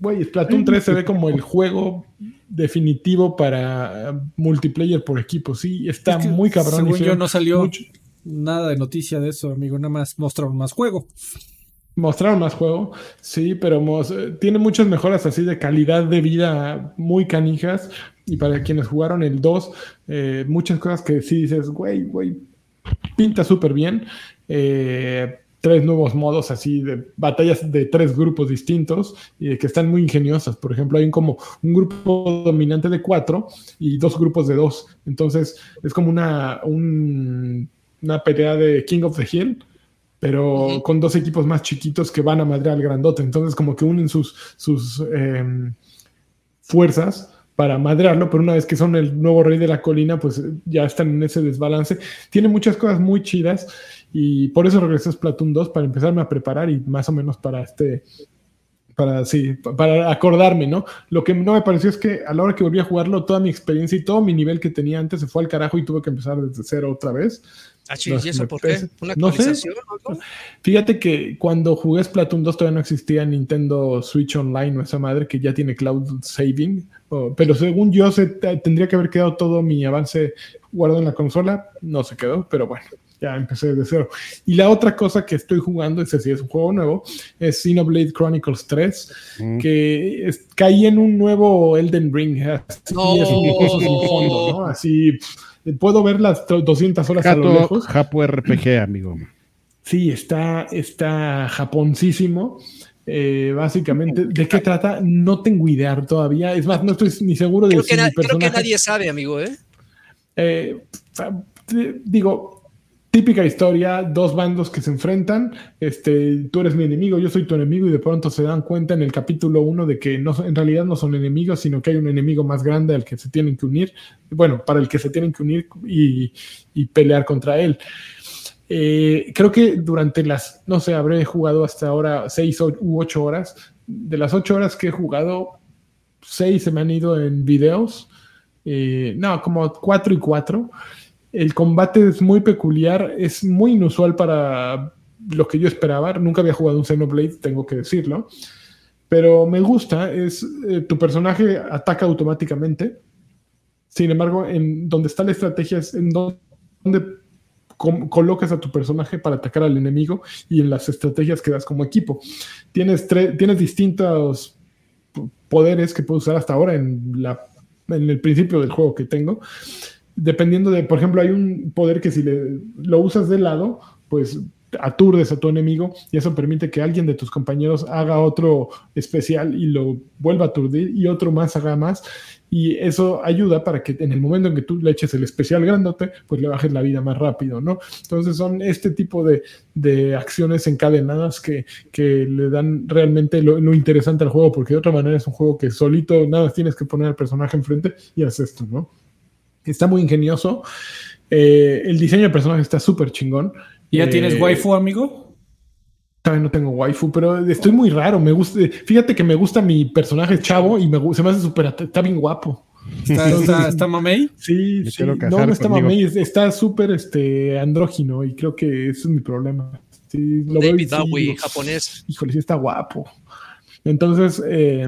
güey, Splatoon 3 se ve como el juego definitivo para multiplayer por equipo. Sí, está es que, muy cabrón. Según yo no salió mucho. nada de noticia de eso, amigo. Nada más mostraron más juego. Mostraron más juego, sí, pero tiene muchas mejoras así de calidad de vida muy canijas. Y para quienes jugaron el 2, eh, muchas cosas que sí dices, güey, güey, pinta súper bien. Eh, tres nuevos modos así de batallas de tres grupos distintos y que están muy ingeniosas. Por ejemplo, hay como un grupo dominante de cuatro y dos grupos de dos. Entonces es como una, un, una pelea de King of the Hill pero uh -huh. con dos equipos más chiquitos que van a madrear al grandote. Entonces, como que unen sus, sus eh, fuerzas para madrearlo, pero una vez que son el nuevo rey de la colina, pues ya están en ese desbalance. Tiene muchas cosas muy chidas y por eso regresé a Splatoon 2 para empezarme a preparar y más o menos para este. Para, sí, para acordarme, ¿no? Lo que no me pareció es que a la hora que volví a jugarlo, toda mi experiencia y todo mi nivel que tenía antes se fue al carajo y tuve que empezar desde cero otra vez. Ah, sí, ¿Y eso por qué? ¿Una no sé. Fíjate que cuando jugué Splatoon 2 todavía no existía Nintendo Switch Online o esa madre que ya tiene cloud saving. Pero según yo se tendría que haber quedado todo mi avance guardado en la consola. No se quedó, pero bueno, ya empecé de cero. Y la otra cosa que estoy jugando, ese sí es un juego nuevo, es Xenoblade Chronicles 3, mm. que es, caí en un nuevo Elden Ring. Así, no. un sin fondo, ¿no? Así puedo ver las 200 horas a lo lejos. Japo RPG, amigo. Sí, está, está japoncísimo. Eh, básicamente, ¿de qué trata? No tengo idea todavía. Es más, no estoy ni seguro de creo si que, na mi personaje... creo que nadie sabe, amigo, ¿eh? eh digo, típica historia, dos bandos que se enfrentan, este, tú eres mi enemigo, yo soy tu enemigo y de pronto se dan cuenta en el capítulo 1 de que no, en realidad no son enemigos, sino que hay un enemigo más grande al que se tienen que unir, bueno, para el que se tienen que unir y, y pelear contra él. Eh, creo que durante las, no sé, habré jugado hasta ahora 6 u 8 horas. De las 8 horas que he jugado, 6 se me han ido en videos. Eh, no, como 4 y 4. El combate es muy peculiar, es muy inusual para lo que yo esperaba. Nunca había jugado un Xenoblade, tengo que decirlo. Pero me gusta, es eh, tu personaje ataca automáticamente. Sin embargo, en donde está la estrategia es en donde colocas a tu personaje para atacar al enemigo y en las estrategias que das como equipo. Tienes, tienes distintos poderes que puedes usar hasta ahora en, la, en el principio del juego que tengo. Dependiendo de, por ejemplo, hay un poder que si le, lo usas de lado, pues aturdes a tu enemigo y eso permite que alguien de tus compañeros haga otro especial y lo vuelva a aturdir y otro más haga más y eso ayuda para que en el momento en que tú le eches el especial grandote, pues le bajes la vida más rápido, ¿no? Entonces son este tipo de, de acciones encadenadas que, que, le dan realmente lo, lo, interesante al juego, porque de otra manera es un juego que solito nada tienes que poner al personaje enfrente y haces esto, ¿no? Está muy ingenioso. Eh, el diseño del personaje está súper chingón. ¿Y ya eh, tienes waifu, amigo? Todavía no tengo waifu, pero estoy muy raro. Me gusta, fíjate que me gusta mi personaje chavo y me, se me hace súper, está bien guapo. ¿Está, está, está mamey? Sí, sí. no, no está mamey, está súper este, andrógino y creo que ese es mi problema. Sí, lo veo y David sí, Bowie, digo, japonés. Híjole, sí está guapo. Entonces, eh,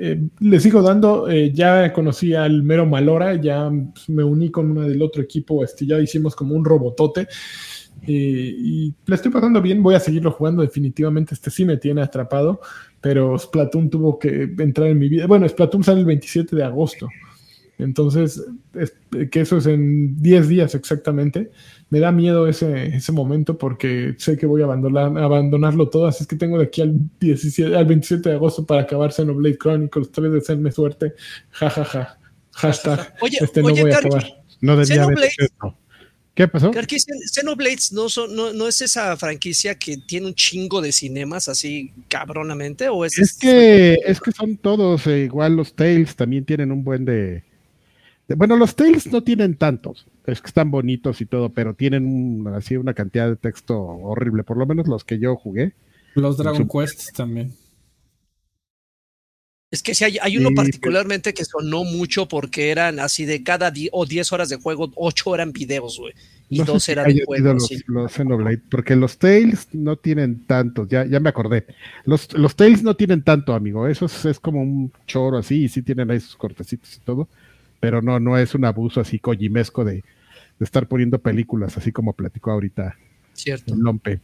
eh, le sigo dando, eh, ya conocí al Mero Malora, ya pues, me uní con una del otro equipo, este, ya hicimos como un robotote. y le estoy pasando bien, voy a seguirlo jugando definitivamente, este sí me tiene atrapado, pero Splatoon tuvo que entrar en mi vida. Bueno, Splatoon sale el 27 de agosto, entonces, es- que eso es en 10 días exactamente. Me da miedo ese, ese momento porque sé que voy a abandonar, abandonarlo todo, así es que tengo de aquí al, 17, al 27 de agosto para acabar Xenoblade Chronicles 3, deseenme suerte, jajaja, hashtag, Oye, este no oye, voy a Karki, acabar. No debía haber Xenoblade-. ¿Qué pasó? Karki, Xenoblades no, son- no, no es esa franquicia que tiene un chingo de cinemas así cabronamente, o es, Es que, es que son todos, eh, igual los Tails también tienen un buen de, de- Bueno, los Tails no tienen tantos, es que están bonitos y todo, pero tienen un- así una cantidad de texto horrible, por lo menos los que yo jugué. Los Dragon Quest también. Es que sí, hay, hay uno particularmente que sonó mucho porque eran así de cada di- o 10 horas de juego, 8 eran videos, güey. Y No sé dos si eran de juego. los, sí. los Xenoblade, porque los Tails no tienen tantos, ya, ya me acordé. Los, los Tails no tienen tanto, amigo. Eso es, es como un choro así, y sí tienen ahí sus cortecitos y todo, pero no, no es un abuso así collimesco de, de estar poniendo películas, así como platicó ahorita Cierto. el Lompe.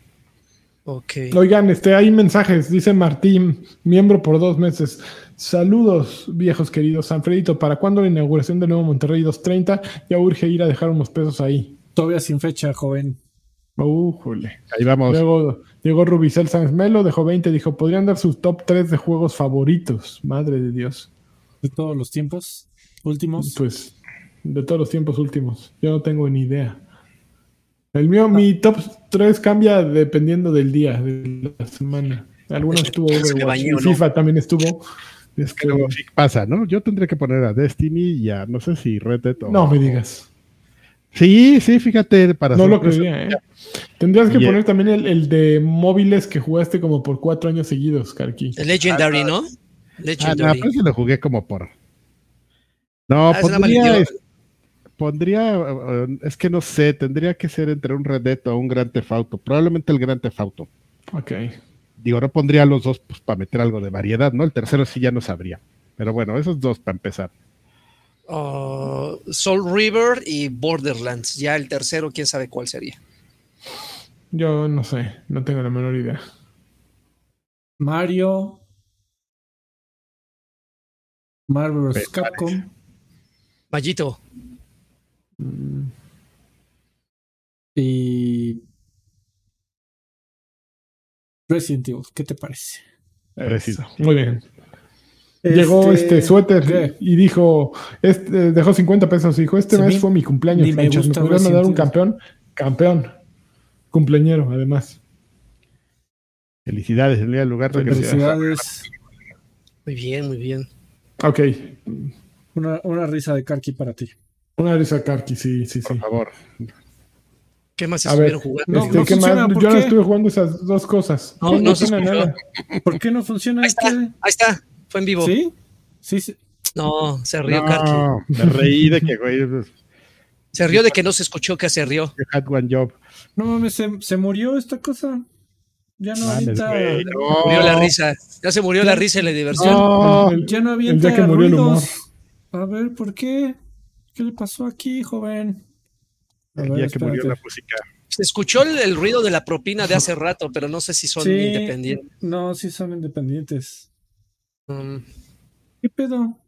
Ok. Oigan, este, hay mensajes, dice Martín, miembro por dos meses. Saludos, viejos queridos. Sanfredito, ¿para cuándo la inauguración del nuevo Monterrey 230? Ya urge ir a dejar unos pesos ahí. Todavía sin fecha, joven. Újole. Ahí vamos. Luego llegó Rubicel Sánchez Melo, dejó 20, dijo, podrían dar sus top 3 de juegos favoritos. Madre de Dios. De todos los tiempos. Últimos. Pues, de todos los tiempos últimos. Yo no tengo ni idea. El mío, mi top 3 cambia dependiendo del día, de la semana. Algunos estuvo Se Overwatch, bañó, y ¿no? FIFA también estuvo. Este, Pero sí pasa, ¿no? Yo tendría que poner a Destiny y a, no sé si Red Dead o... no me digas. Sí, sí, fíjate, para No lo creía, ¿eh? Tendrías que poner también el, el de móviles que jugaste como por cuatro años seguidos, Karki. El Legendary, ¿no? Ah, no, Legendary. pero lo jugué como por... No, Ah, es- pondría, uh, uh, es que no sé, tendría que ser entre un Red Dead o un Gran Theft Auto, probablemente el Gran Theft Auto. Ok. Digo, no pondría los dos pues, para meter algo de variedad, ¿no? El tercero sí ya no sabría. Pero bueno, esos dos para empezar. Oh, Soul River y Borderlands. Ya el tercero, quién sabe cuál sería. Yo no sé, no tengo la menor idea. Mario. Marvel vs. Me Capcom. Mallito. Mm, Y. Resident Evil. ¿Qué te parece? Preciso. Muy bien. Llegó este suéter ¿qué? y dijo, este, dejó 50 pesos. Dijo, este mes fue mi cumpleaños, ni me Franchas. ¿Me gusta podrían Resident dar un Evil". campeón? Campeón. Cumpleañero, además. Felicidades el lugar de que Felicidades. Muy bien, muy bien. Ok. Una, una risa de Karki para ti. Una risa Karki, sí, sí, sí. por favor. ¿Qué más A ver, estuvieron jugando? No, este, no ¿qué funciona, más? ¿por Yo no estuve jugando esas dos cosas. No, no se funciona escuchó. ¿Por qué no funciona Ahí está, este? ahí está. Fue en vivo. ¿Sí? Sí, sí. No, se rió Karki. No, me reí de que, güey, Se rió de que no se escuchó que se rió. had one job. No mames, se, se murió esta cosa. Ya no güey, no. Murió la risa. Ya se murió la risa y la diversión. No. El- Ya no humor. ruidos. A ver, ¿por qué? ¿Qué le pasó aquí, joven? A ver, día que murió la música. Se escuchó el, el ruido de la propina de hace rato, pero no sé si son Sí, independientes. No, sí son independientes. Mm, ¿Qué pedo?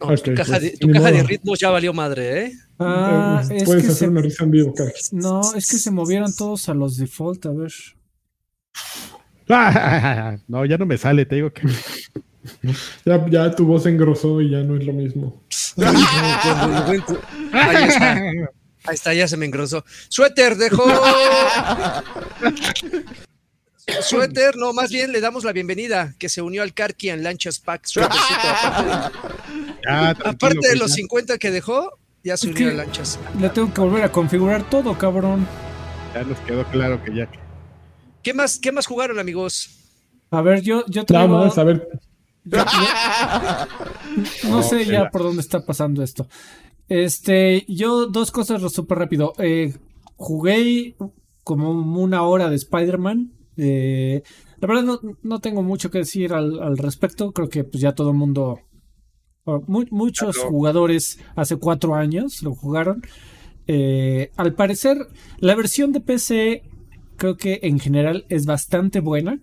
no, tu caja, pues, de, tu caja de modo. ritmos ya valió madre, ¿eh? Ah, Eh, es Puedes que hacer se... una risa en vivo, Karki. No, es que se movieron todos a los default, a ver. no, ya no me sale, te digo que. Ya, ya tu voz engrosó y ya no es lo mismo. Ahí está. Ahí está, ya se me engrosó. Suéter dejó. Suéter, no, más bien le damos la bienvenida, que se unió al Karki en Lanchas Pack. Suétercito, aparte, Ya, aparte tranquilo, de güey, los ya. 50 que dejó, ya se unió a Lanchas. Le tengo que volver a configurar todo, cabrón. Ya nos quedó claro que ya. ¿Qué más, ¿Qué más jugaron, amigos? A ver, yo, yo Nada traigo... más, a ver. no sé ya por dónde está pasando esto. Este, yo dos cosas súper rápido. Eh, jugué como una hora de Spider-Man. Eh, la verdad no, no, tengo mucho que decir al, al respecto. Creo que pues ya todo el mundo, muchos jugadores hace cuatro años lo jugaron. Eh, al parecer, la versión de PC creo que en general es bastante buena.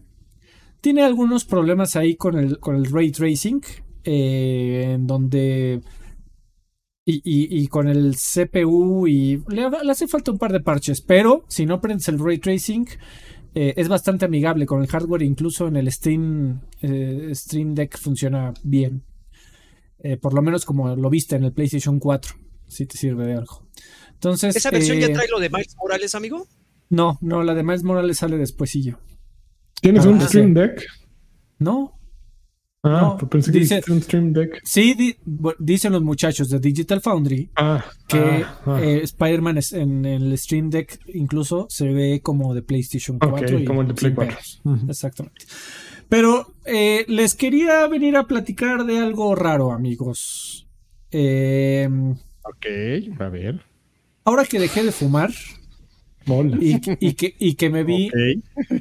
Tiene algunos problemas ahí con el, con el ray tracing, eh, en donde... Y, y, con el CPU y le, hace falta un par de parches, pero si no prendes el ray tracing eh, es bastante amigable con el hardware, incluso en el Stream, eh, Stream Deck funciona bien. por lo menos como lo viste en el PlayStation 4, si te sirve de algo. Entonces, ¿Esa versión ya trae lo de Miles Morales, amigo? No, no, la de Miles Morales sale despuesillo. ¿Tienes un Stream Deck? No. Ah, pues pensé que dice, un Stream Deck. Sí, dicen los muchachos de Digital Foundry ah, que ah, ah. Eh, Spider-Man en el Stream Deck incluso se ve como de PlayStation 4. y como el de Play 4. Exactamente. Pero eh, les quería venir a platicar de algo raro, amigos. Eh, ok, a ver. Ahora que dejé de fumar, y, que, y que me vi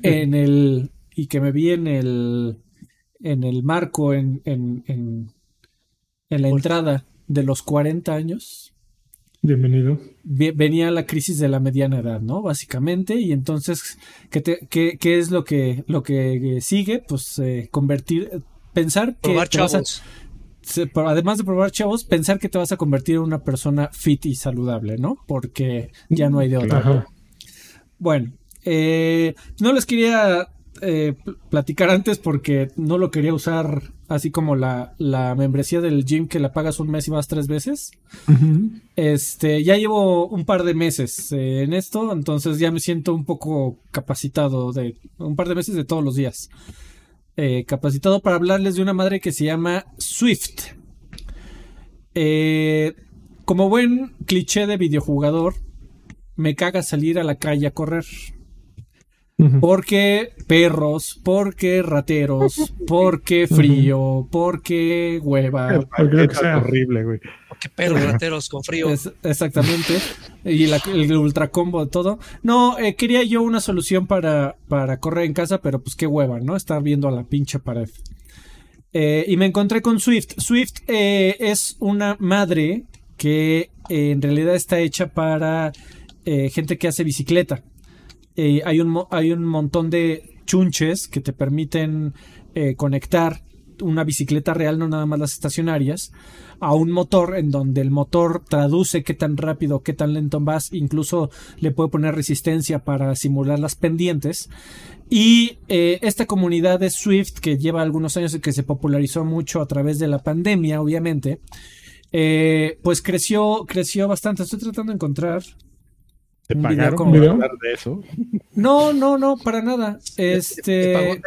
en el. Y que me vi en el. En el marco, en, en, en, la entrada de los 40 años. Bienvenido. Venía la crisis de la mediana edad, ¿no? Básicamente. Y entonces, ¿qué, qué, qué es lo que, lo que sigue? Pues eh, convertir. Pensar que. además de probar chavos, pensar que te vas a convertir en una persona fit y saludable, ¿no? Porque ya no hay de otra. Bueno, eh, no les quería eh, platicar antes porque no lo quería usar así como la, la, membresía del gym que la pagas un mes y vas tres veces. Este, ya llevo un par de meses eh, en esto, entonces ya me siento un poco capacitado de un par de meses de todos los días. capacitado para hablarles de una madre que se llama Swift. como buen cliché de videojugador, me caga salir a la calle a correr. Porque perros, porque rateros, porque frío, porque hueva. Porque es horrible, güey. Porque perros, rateros con frío. exactamente. Y el ultra combo de todo. No, eh, quería yo una solución para, para correr en casa, pero pues qué hueva, ¿no? Estar viendo a la pinche pared. Eh, y me encontré con Swift. Swift eh, es una madre que en realidad está hecha para eh, gente que hace bicicleta. Eh, hay, un, hay un montón de chunches que te permiten eh, conectar una bicicleta real, no nada más las estacionarias, a un motor en donde el motor traduce qué tan rápido, qué tan lento vas, incluso le puede poner resistencia para simular las pendientes. Y esta comunidad de Swift, que lleva algunos años y que se popularizó mucho a través de la pandemia, obviamente, pues creció, creció bastante. Estoy tratando de encontrar ¿Te pagaron hablar de eso? No, no, no, para nada. Este.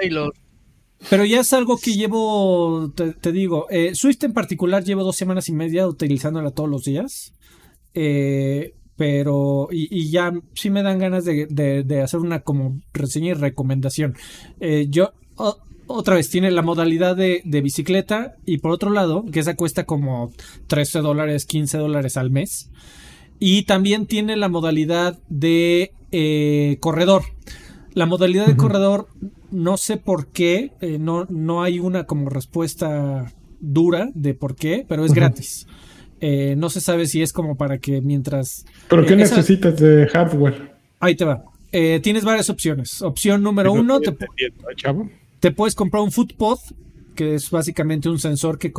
Pero ya es algo que llevo, te, digo, eh, Swift en particular llevo dos semanas y media utilizándola todos los días. Eh, pero, y, ya sí me dan ganas de, hacer una como reseña y recomendación. Eh, yo, otra vez, tiene la modalidad de, de, bicicleta y por otro lado, que esa cuesta como 13 dólares, 15 dólares al mes. Y también tiene la modalidad de eh, corredor. La modalidad de corredor, no sé por qué, eh, no, no hay una como respuesta dura de por qué, pero es gratis. Eh, no se sabe si es como para que mientras... ¿Pero qué necesitas de hardware? Ahí te va. tienes varias opciones. Opción número uno, te, te, puedes comprar un footpod, que es básicamente un sensor que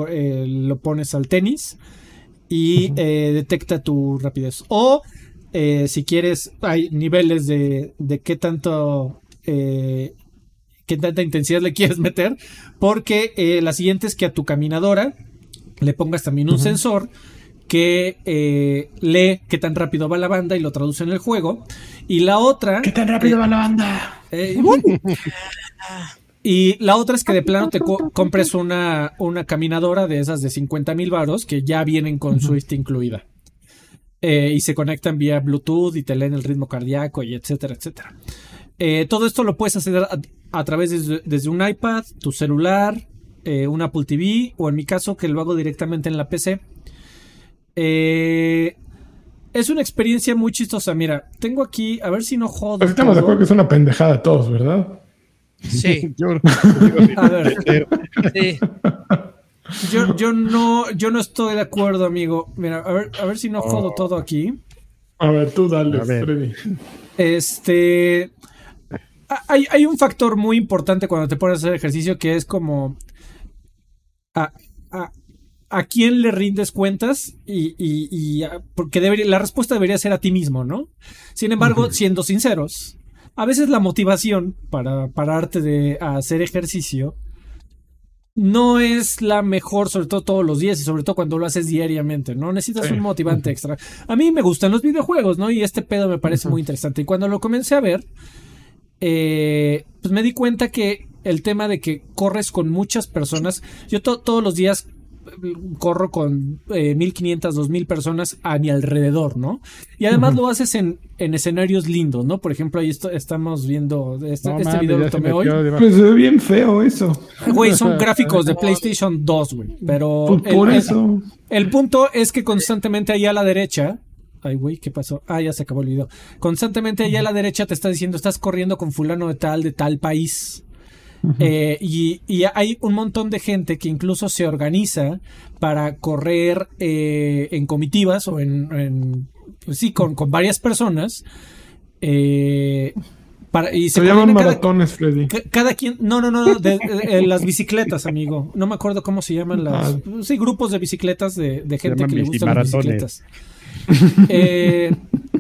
lo pones al tenis y eh, detecta tu rapidez. O eh, si quieres, hay niveles de, de qué tanto... Eh, qué tanta intensidad le quieres meter, porque la siguiente es que a tu caminadora le pongas también un sensor que lee qué tan rápido va la banda y lo traduce en el juego. Y la otra... ¿Qué tan rápido va la banda? Y la otra es que de plano te compres una, una caminadora de esas de 50 mil varos que ya vienen con Swift incluida. Eh, y se conectan vía Bluetooth y te leen el ritmo cardíaco y etcétera, etcétera. Eh, todo esto lo puedes hacer a, través de, desde un iPad, tu celular, eh, un Apple TV o en mi caso que lo hago directamente en la PC. es una experiencia muy chistosa. Mira, tengo aquí, a ver si no jodo. Pues estamos de acuerdo que es una pendejada todos, ¿verdad? Sí. Yo, A ver. sí. Yo, yo no, yo no estoy de acuerdo, amigo. Mira, a ver, a ver si no jodo todo aquí. A ver, tú dale, A ver. Freddy. Este. Hay, hay un factor muy importante cuando te pones a hacer ejercicio que es como. A, a- a quién le rindes cuentas y, y- y a- porque debería, la respuesta debería ser a ti mismo, ¿no? Sin embargo, siendo sinceros, a veces la motivación para pararte de a hacer ejercicio no es la mejor, sobre todo todos los días y sobre todo cuando lo haces diariamente, ¿no? Necesitas Sí. un motivante extra. A mí me gustan los videojuegos, ¿no? Y este pedo me parece muy interesante. Y cuando lo comencé a ver, eh, pues me di cuenta que el tema de que corres con muchas personas, yo to- todos los días corro con eh, 1500, 2000 personas a mi alrededor, ¿no? Y además lo haces en, en escenarios lindos, ¿no? Por ejemplo, ahí esto- estamos viendo este, no este video se tomé hoy. Pues se ve bien feo eso. Güey, son gráficos de PlayStation 2, güey. Pero Pues el- por el- eso. el punto es que constantemente ahí a la derecha. Ay, güey, ¿qué pasó? Ah, ya se acabó el video. Constantemente ahí a la derecha te está diciendo, estás corriendo con fulano de tal, de tal país. Eh, y, y hay un montón de gente que incluso se organiza para correr eh, en comitivas o en, en- pues sí, con, con varias personas. Eh, para, y Se, se llaman cada- maratones, Freddy. Ca- Cada quien, no, no, no, no, de, de- de las bicicletas, amigo. No me acuerdo cómo se llaman las. Sí, grupos de bicicletas de, de gente que le gustan las bicicletas. Eh,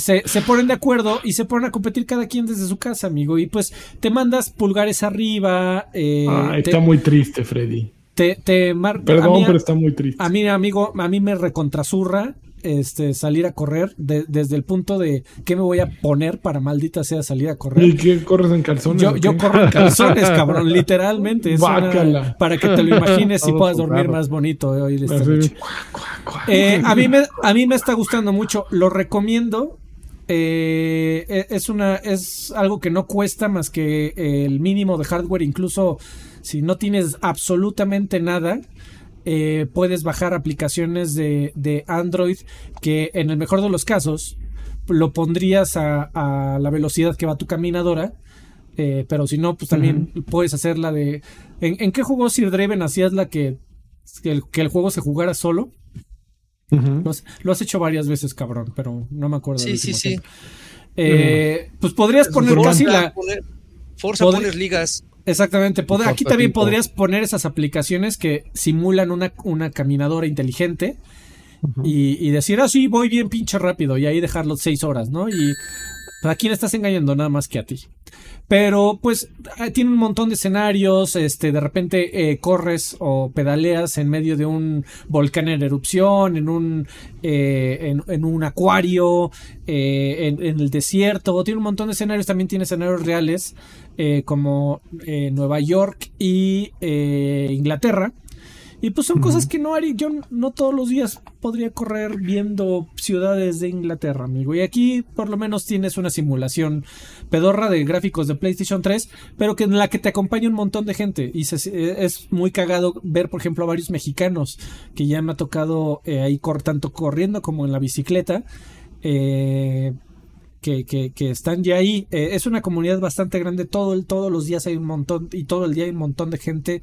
se, se ponen de acuerdo y se ponen a competir cada quien desde su casa, amigo. Y pues te mandas pulgares arriba. eh, Ah, te, está muy triste, Freddy. te, te mar- Perdón, mí- pero está muy triste. a mí, amigo, a mí me recontrazurra este, salir a correr de- desde el punto de qué me voy a poner para maldita sea salir a correr. ¿Y qué corres en calzones? Yo, yo corro en calzones, cabrón, literalmente. Es una- Guácala. para que te lo imagines y puedas dormir más bonito eh, hoy de esta noche. Eh, a, mí me, a mí me está gustando mucho, lo recomiendo. Eh, e- es una es algo que no cuesta más que el mínimo de hardware, incluso si no tienes absolutamente nada. eh, puedes bajar aplicaciones de, de Android que en el mejor de los casos lo pondrías a, a la velocidad que va tu caminadora. eh, pero si no, pues también puedes hacer la de. ¿En, en qué juego Sir Draven hacías la que, que el, que el juego se jugara solo? Lo has, lo has hecho varias veces, cabrón, pero no me acuerdo. Sí, sí, sí. Eh, pues podrías poner Forza, la. poner, Forza poner ligas. Exactamente. pod- aquí también podrías poner esas aplicaciones que simulan una, una caminadora inteligente y, y decir, ah, sí, voy bien pinche rápido y ahí dejarlo seis horas, ¿no? Y a quién estás engañando nada más que a ti. Pero pues ah, tiene un montón de escenarios, este, de repente eh, corres o pedaleas en medio de un volcán en erupción, en un, eh, en, un acuario, eh, en, en el desierto, tiene un montón de escenarios, también tiene escenarios reales eh, como eh, Nueva York y Inglaterra. Y pues son cosas que no haría, yo no todos los días podría correr viendo ciudades de Inglaterra, amigo. Y aquí por lo menos tienes una simulación pedorra de gráficos de PlayStation 3, pero que en la que te acompaña un montón de gente. Y se- es muy cagado ver, por ejemplo, a varios mexicanos que ya me ha tocado eh, ahí cor, tanto corriendo como en la bicicleta. Eh, que, que, que están ya ahí. Eh, es una comunidad bastante grande. Todo el, todos los días hay un montón y todo el día hay un montón de gente.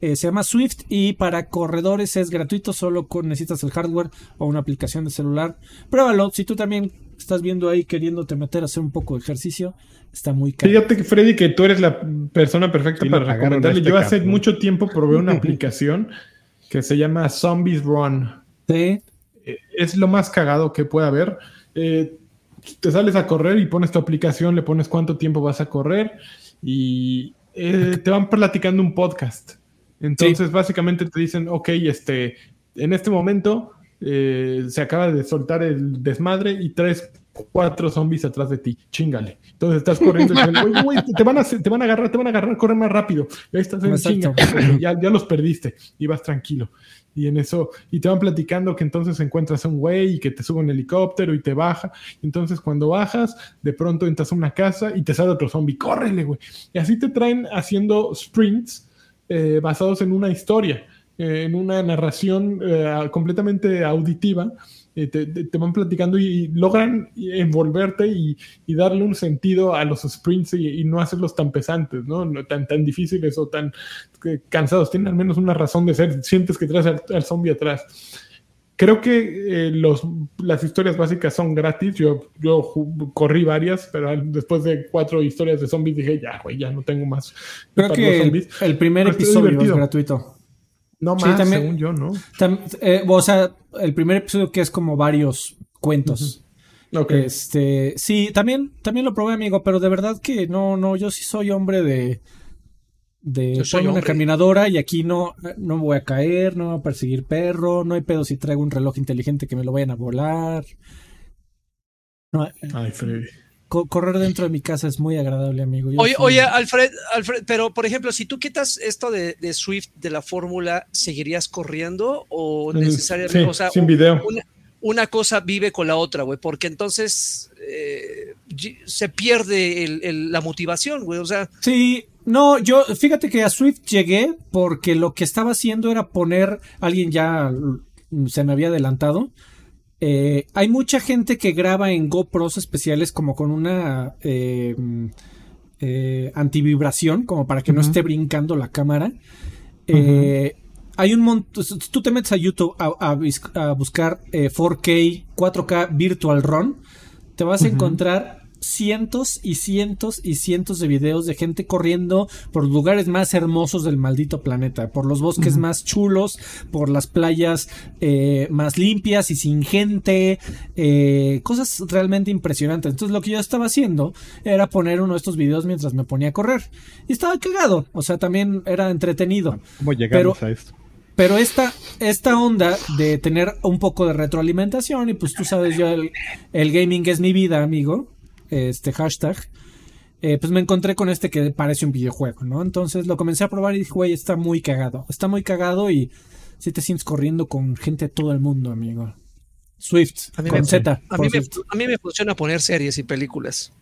Eh, se llama Swift y para corredores es gratuito. Solo con, necesitas el hardware o una aplicación de celular. Pruébalo. Si tú también estás viendo ahí queriéndote meter a hacer un poco de ejercicio, está muy caro. Fíjate, que, Freddy, que tú eres la persona perfecta Sí, para recomendarle. este Yo hace mucho tiempo probé una aplicación que se llama Zombies Run. Sí. Eh, Es lo más cagado que puede haber. Eh, te sales a correr y pones tu aplicación, le pones cuánto tiempo vas a correr y eh, te van platicando un podcast. Entonces, básicamente te dicen, ok, este, en este momento eh, se acaba de soltar el desmadre y tres, cuatro zombies atrás de ti. Chingale. Entonces estás corriendo y dicen, "Oye, güey, te, van a, te van a agarrar, te van a agarrar, corre más rápido. Y ahí estás en chinga. Ya, ya los perdiste y vas tranquilo. Y en eso, y te van platicando que entonces encuentras a un güey y que te sube un helicóptero y te baja. Entonces, cuando bajas, de pronto entras a una casa y te sale otro zombie. ¡Córrele, güey! Y así te traen haciendo sprints eh, basados en una historia, eh, en una narración eh, completamente auditiva te, te- te van platicando y, logran envolverte y, y darle un sentido a los sprints y, y no hacerlos tan pesantes, ¿no? No tan, tan difíciles o tan eh, cansados. Tienen al menos una razón de ser. Sientes que traes al, al zombie atrás. Creo que eh, los, las historias básicas son gratis. Yo, yo corrí varias, pero después de cuatro historias de zombies dije, ya, güey, ya no tengo más. Creo que zombies. el primer Pero episodio es gratuito. No Sí, más, también- según yo, ¿no? Tam- eh, o sea, el primer episodio que es como varios cuentos. Ok. Este, sí, también, también lo probé, amigo, pero de verdad que no, no, yo sí soy hombre de, de Yo soy una hombre. caminadora y aquí no, no me voy a caer, no me voy a perseguir perro, no hay pedo si traigo un reloj inteligente que me lo vayan a volar. No, eh, Ay, Freddy. Co- correr dentro de mi casa es muy agradable, amigo. Yo Oye, soy- oye, Alfred, Alfred, pero por ejemplo, si tú quitas esto de, de Swift de la fórmula, ¿seguirías corriendo o necesariamente? sí, o sea, sin video. Una, una cosa vive con la otra, güey, porque entonces eh, se pierde el- el- la motivación, güey. O sea, Sí, no, yo, fíjate que a Swift llegué porque lo que estaba haciendo era poner, alguien ya se me había adelantado. Eh, hay mucha gente que graba en GoPros especiales como con una eh, eh, antivibración, como para que no esté brincando la cámara. Eh, Hay un montón. Tú te metes a YouTube a, a bis- a buscar eh, 4K, 4K Virtual Run. Te vas a encontrar cientos y cientos y cientos de videos de gente corriendo por lugares más hermosos del maldito planeta, por los bosques más chulos, por las playas eh, más limpias y sin gente, eh, cosas realmente impresionantes. Entonces lo que yo estaba haciendo era poner uno de estos videos mientras me ponía a correr. Y estaba cagado, o sea, también era entretenido. ¿Cómo llegamos Pero- a esto? Pero esta, esta onda de tener un poco de retroalimentación, y pues tú sabes, yo el, el gaming es mi vida, amigo, este hashtag, eh, pues me encontré con este que parece un videojuego, ¿no? Entonces lo comencé a probar y dije, güey, está muy cagado, está muy cagado y si te sientes corriendo con gente de todo el mundo, amigo. Swift, A mí con me- Z. a mí, me, Swift. a mí me funciona poner series y películas.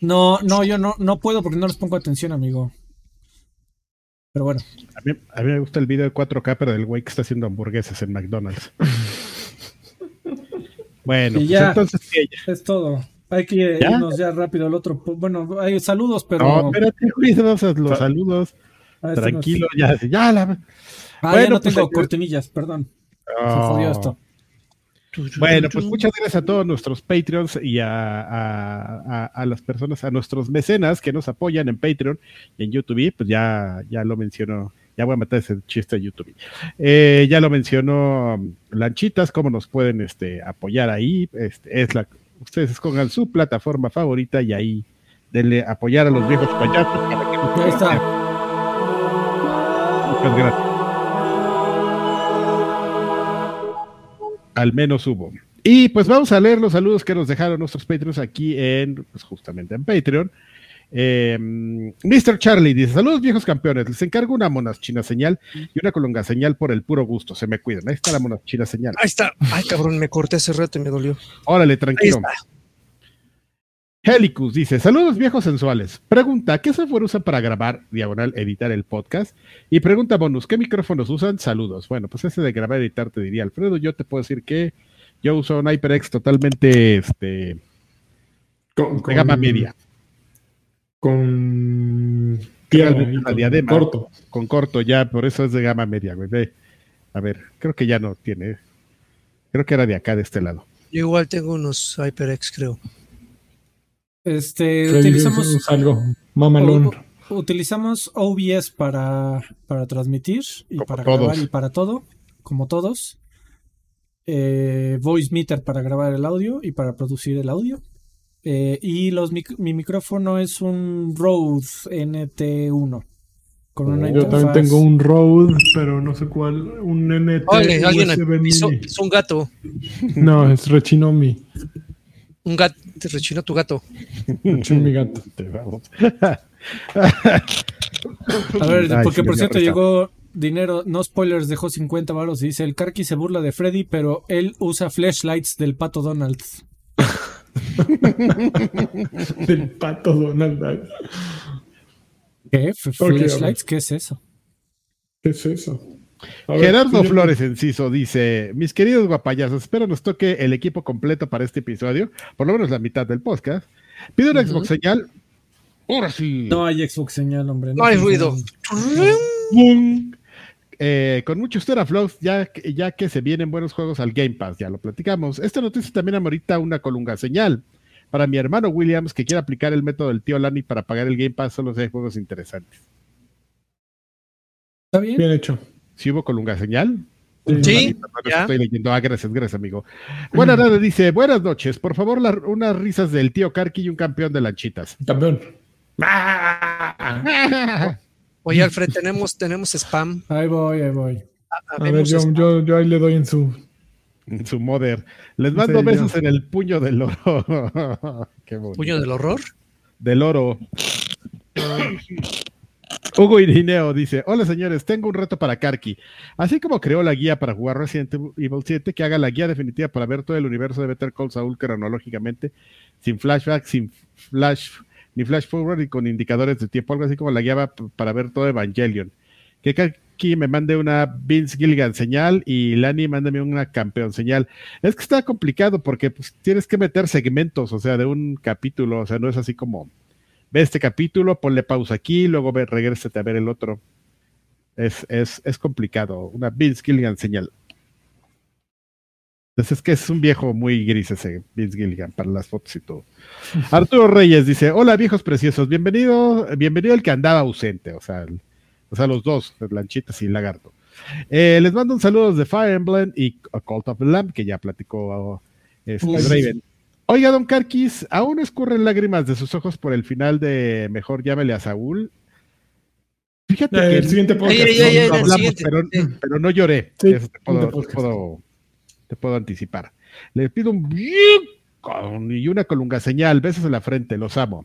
No, no, yo no, no puedo porque no les pongo atención, amigo. Pero bueno. A mí, a mí me gusta el video de 4K, pero del güey que está haciendo hamburguesas en McDonald's. bueno, Y pues ya. entonces sí, ya. Es todo. Hay que ¿Ya? irnos ya rápido al otro. Bueno, hay saludos, pero. No, espérate, a los saludos. Ah, este no es- Tranquilo, ya, ya la. Ah, ya Bueno, no pues, tengo cortinillas, perdón. Se Oh. jodió esto. Bueno, pues muchas gracias a todos nuestros Patreons y a, a- a- a las personas, a nuestros mecenas que nos apoyan en Patreon y en YouTube. Pues ya, ya lo mencionó, ya voy a matar ese chiste de YouTube. Eh, ya lo mencionó Lanchitas, cómo nos pueden este, apoyar ahí. Este, es la, ustedes escogan su plataforma favorita y ahí denle apoyar a los viejos payasos para que nos Ahí está. Muchas gracias. Al menos hubo. Y pues vamos a leer los saludos que nos dejaron nuestros Patreons aquí en, pues justamente en Patreon. Eh, Mr. Charlie dice: Saludos viejos campeones, les encargo una monachina señal y una colonga señal por el puro gusto. Se me cuidan. Ahí está la monachina señal. Ahí está. Ay, cabrón, me corté hace rato y me dolió. Órale, Ahí tranquilo. está. Helicus dice: Saludos viejos sensuales. Pregunta: ¿Qué software usan para grabar, diagonal, editar el podcast? Y pregunta bonus: ¿Qué micrófonos usan? Saludos. Bueno, pues ese de grabar, editar te diría Alfredo. Yo te puedo decir que yo uso un HyperX totalmente este, Con, de gama media, Con diadema. corto. con corto ya, por eso es de gama media, güey. Ve. A ver, creo que ya no tiene. Creo que era de acá, de este lado. Yo igual tengo unos HyperX, creo. Este, utilizamos, algo mamalón. utilizamos OBS para, para transmitir y Como para todos. grabar y para todo, como todos. Eh, Voice Meter para grabar el audio y para producir el audio. Eh, y los mic- mi micrófono es un Rode NT1 con una Yo también tengo un Rode, pero no sé cuál. Un NT. Oye, alguien pisó, pisó un gato. No, es Rechinomi. Un gato. Te rechinó tu gato. Rechino mi gato. Te vamos. A ver, Ay, porque por cierto llegó dinero, no spoilers, dejó 50 varos y dice, el Karki se burla de Freddy, pero él usa flashlights del pato Donald. Del pato Donald. ¿Qué? F- Ok, ¿Flashlights? ¿Qué es eso? ¿Qué es eso? Gerardo Flores Enciso dice: Mis queridos guapayazos, espero nos toque el equipo completo para este episodio, por lo menos la mitad del podcast. Pido una Xbox señal. Ahora sí. No hay Xbox señal, hombre. No hay ruido. Eh, con muchos teraflops, ya, ya que se vienen buenos juegos al Game Pass, ya lo platicamos. Esta noticia también amerita una colunga señal. Para mi hermano Williams, que quiere aplicar el método del tío Lani para pagar el Game Pass, solo si hay juegos interesantes. ¿Está bien? Bien hecho. ¿Sí hubo colunga señal? Sí, ya. Estoy leyendo. Ah, gracias, gracias, amigo. Buenas tardes, dice, buenas noches. Por favor, la- unas risas del tío Karki y un campeón de lanchitas. Campeón. Oye, Alfred, tenemos, tenemos spam. Ahí voy, ahí voy. A ver, yo, yo, yo ahí le doy en su. En su mother. Les mando Sí, besos yo. en el puño del oro. Qué bonito. Puño del horror. Del oro. Hugo Irineo dice: Hola señores, tengo un reto para Karki. Así como creó la guía para jugar Resident Evil 7, que haga la guía definitiva para ver todo el universo de Better Call Saul cronológicamente, sin flashback, sin flash, ni flash forward y con indicadores de tiempo, algo así como la p- para ver todo Evangelion. Que Karki me mande una Vince Gilligan señal y Lani mándame una campeón señal. Es que está complicado porque pues, tienes que meter segmentos, o sea, de un capítulo, o sea, no es así como ve este capítulo, ponle pausa aquí, luego ve, regrésate a ver el otro. Es, es, es complicado. Una Vince Gilligan señal. Entonces es que es un viejo muy gris ese Vince Gilligan para las fotos y todo. Arturo Reyes dice: Hola viejos preciosos, bienvenido, bienvenido el que andaba ausente, o sea, el- o sea, los dos, Lanchitas y Lagarto. Eh, les mando un saludo de Fire Emblem y Cult of the Lamb, que ya platicó este, Uf. Draven. Oiga, don Carquis, ¿aún escurren lágrimas de sus ojos por el final de Mejor llámele a Saúl? Fíjate Eh, que el siguiente podcast. Ey, ey, no, ey, no ey, el hablamos, siguiente. pero, no lloré. Sí, Eso te puedo, siguiente te podcast. puedo- te puedo anticipar. Le pido un y una colunga señal, besos en la frente, los amo.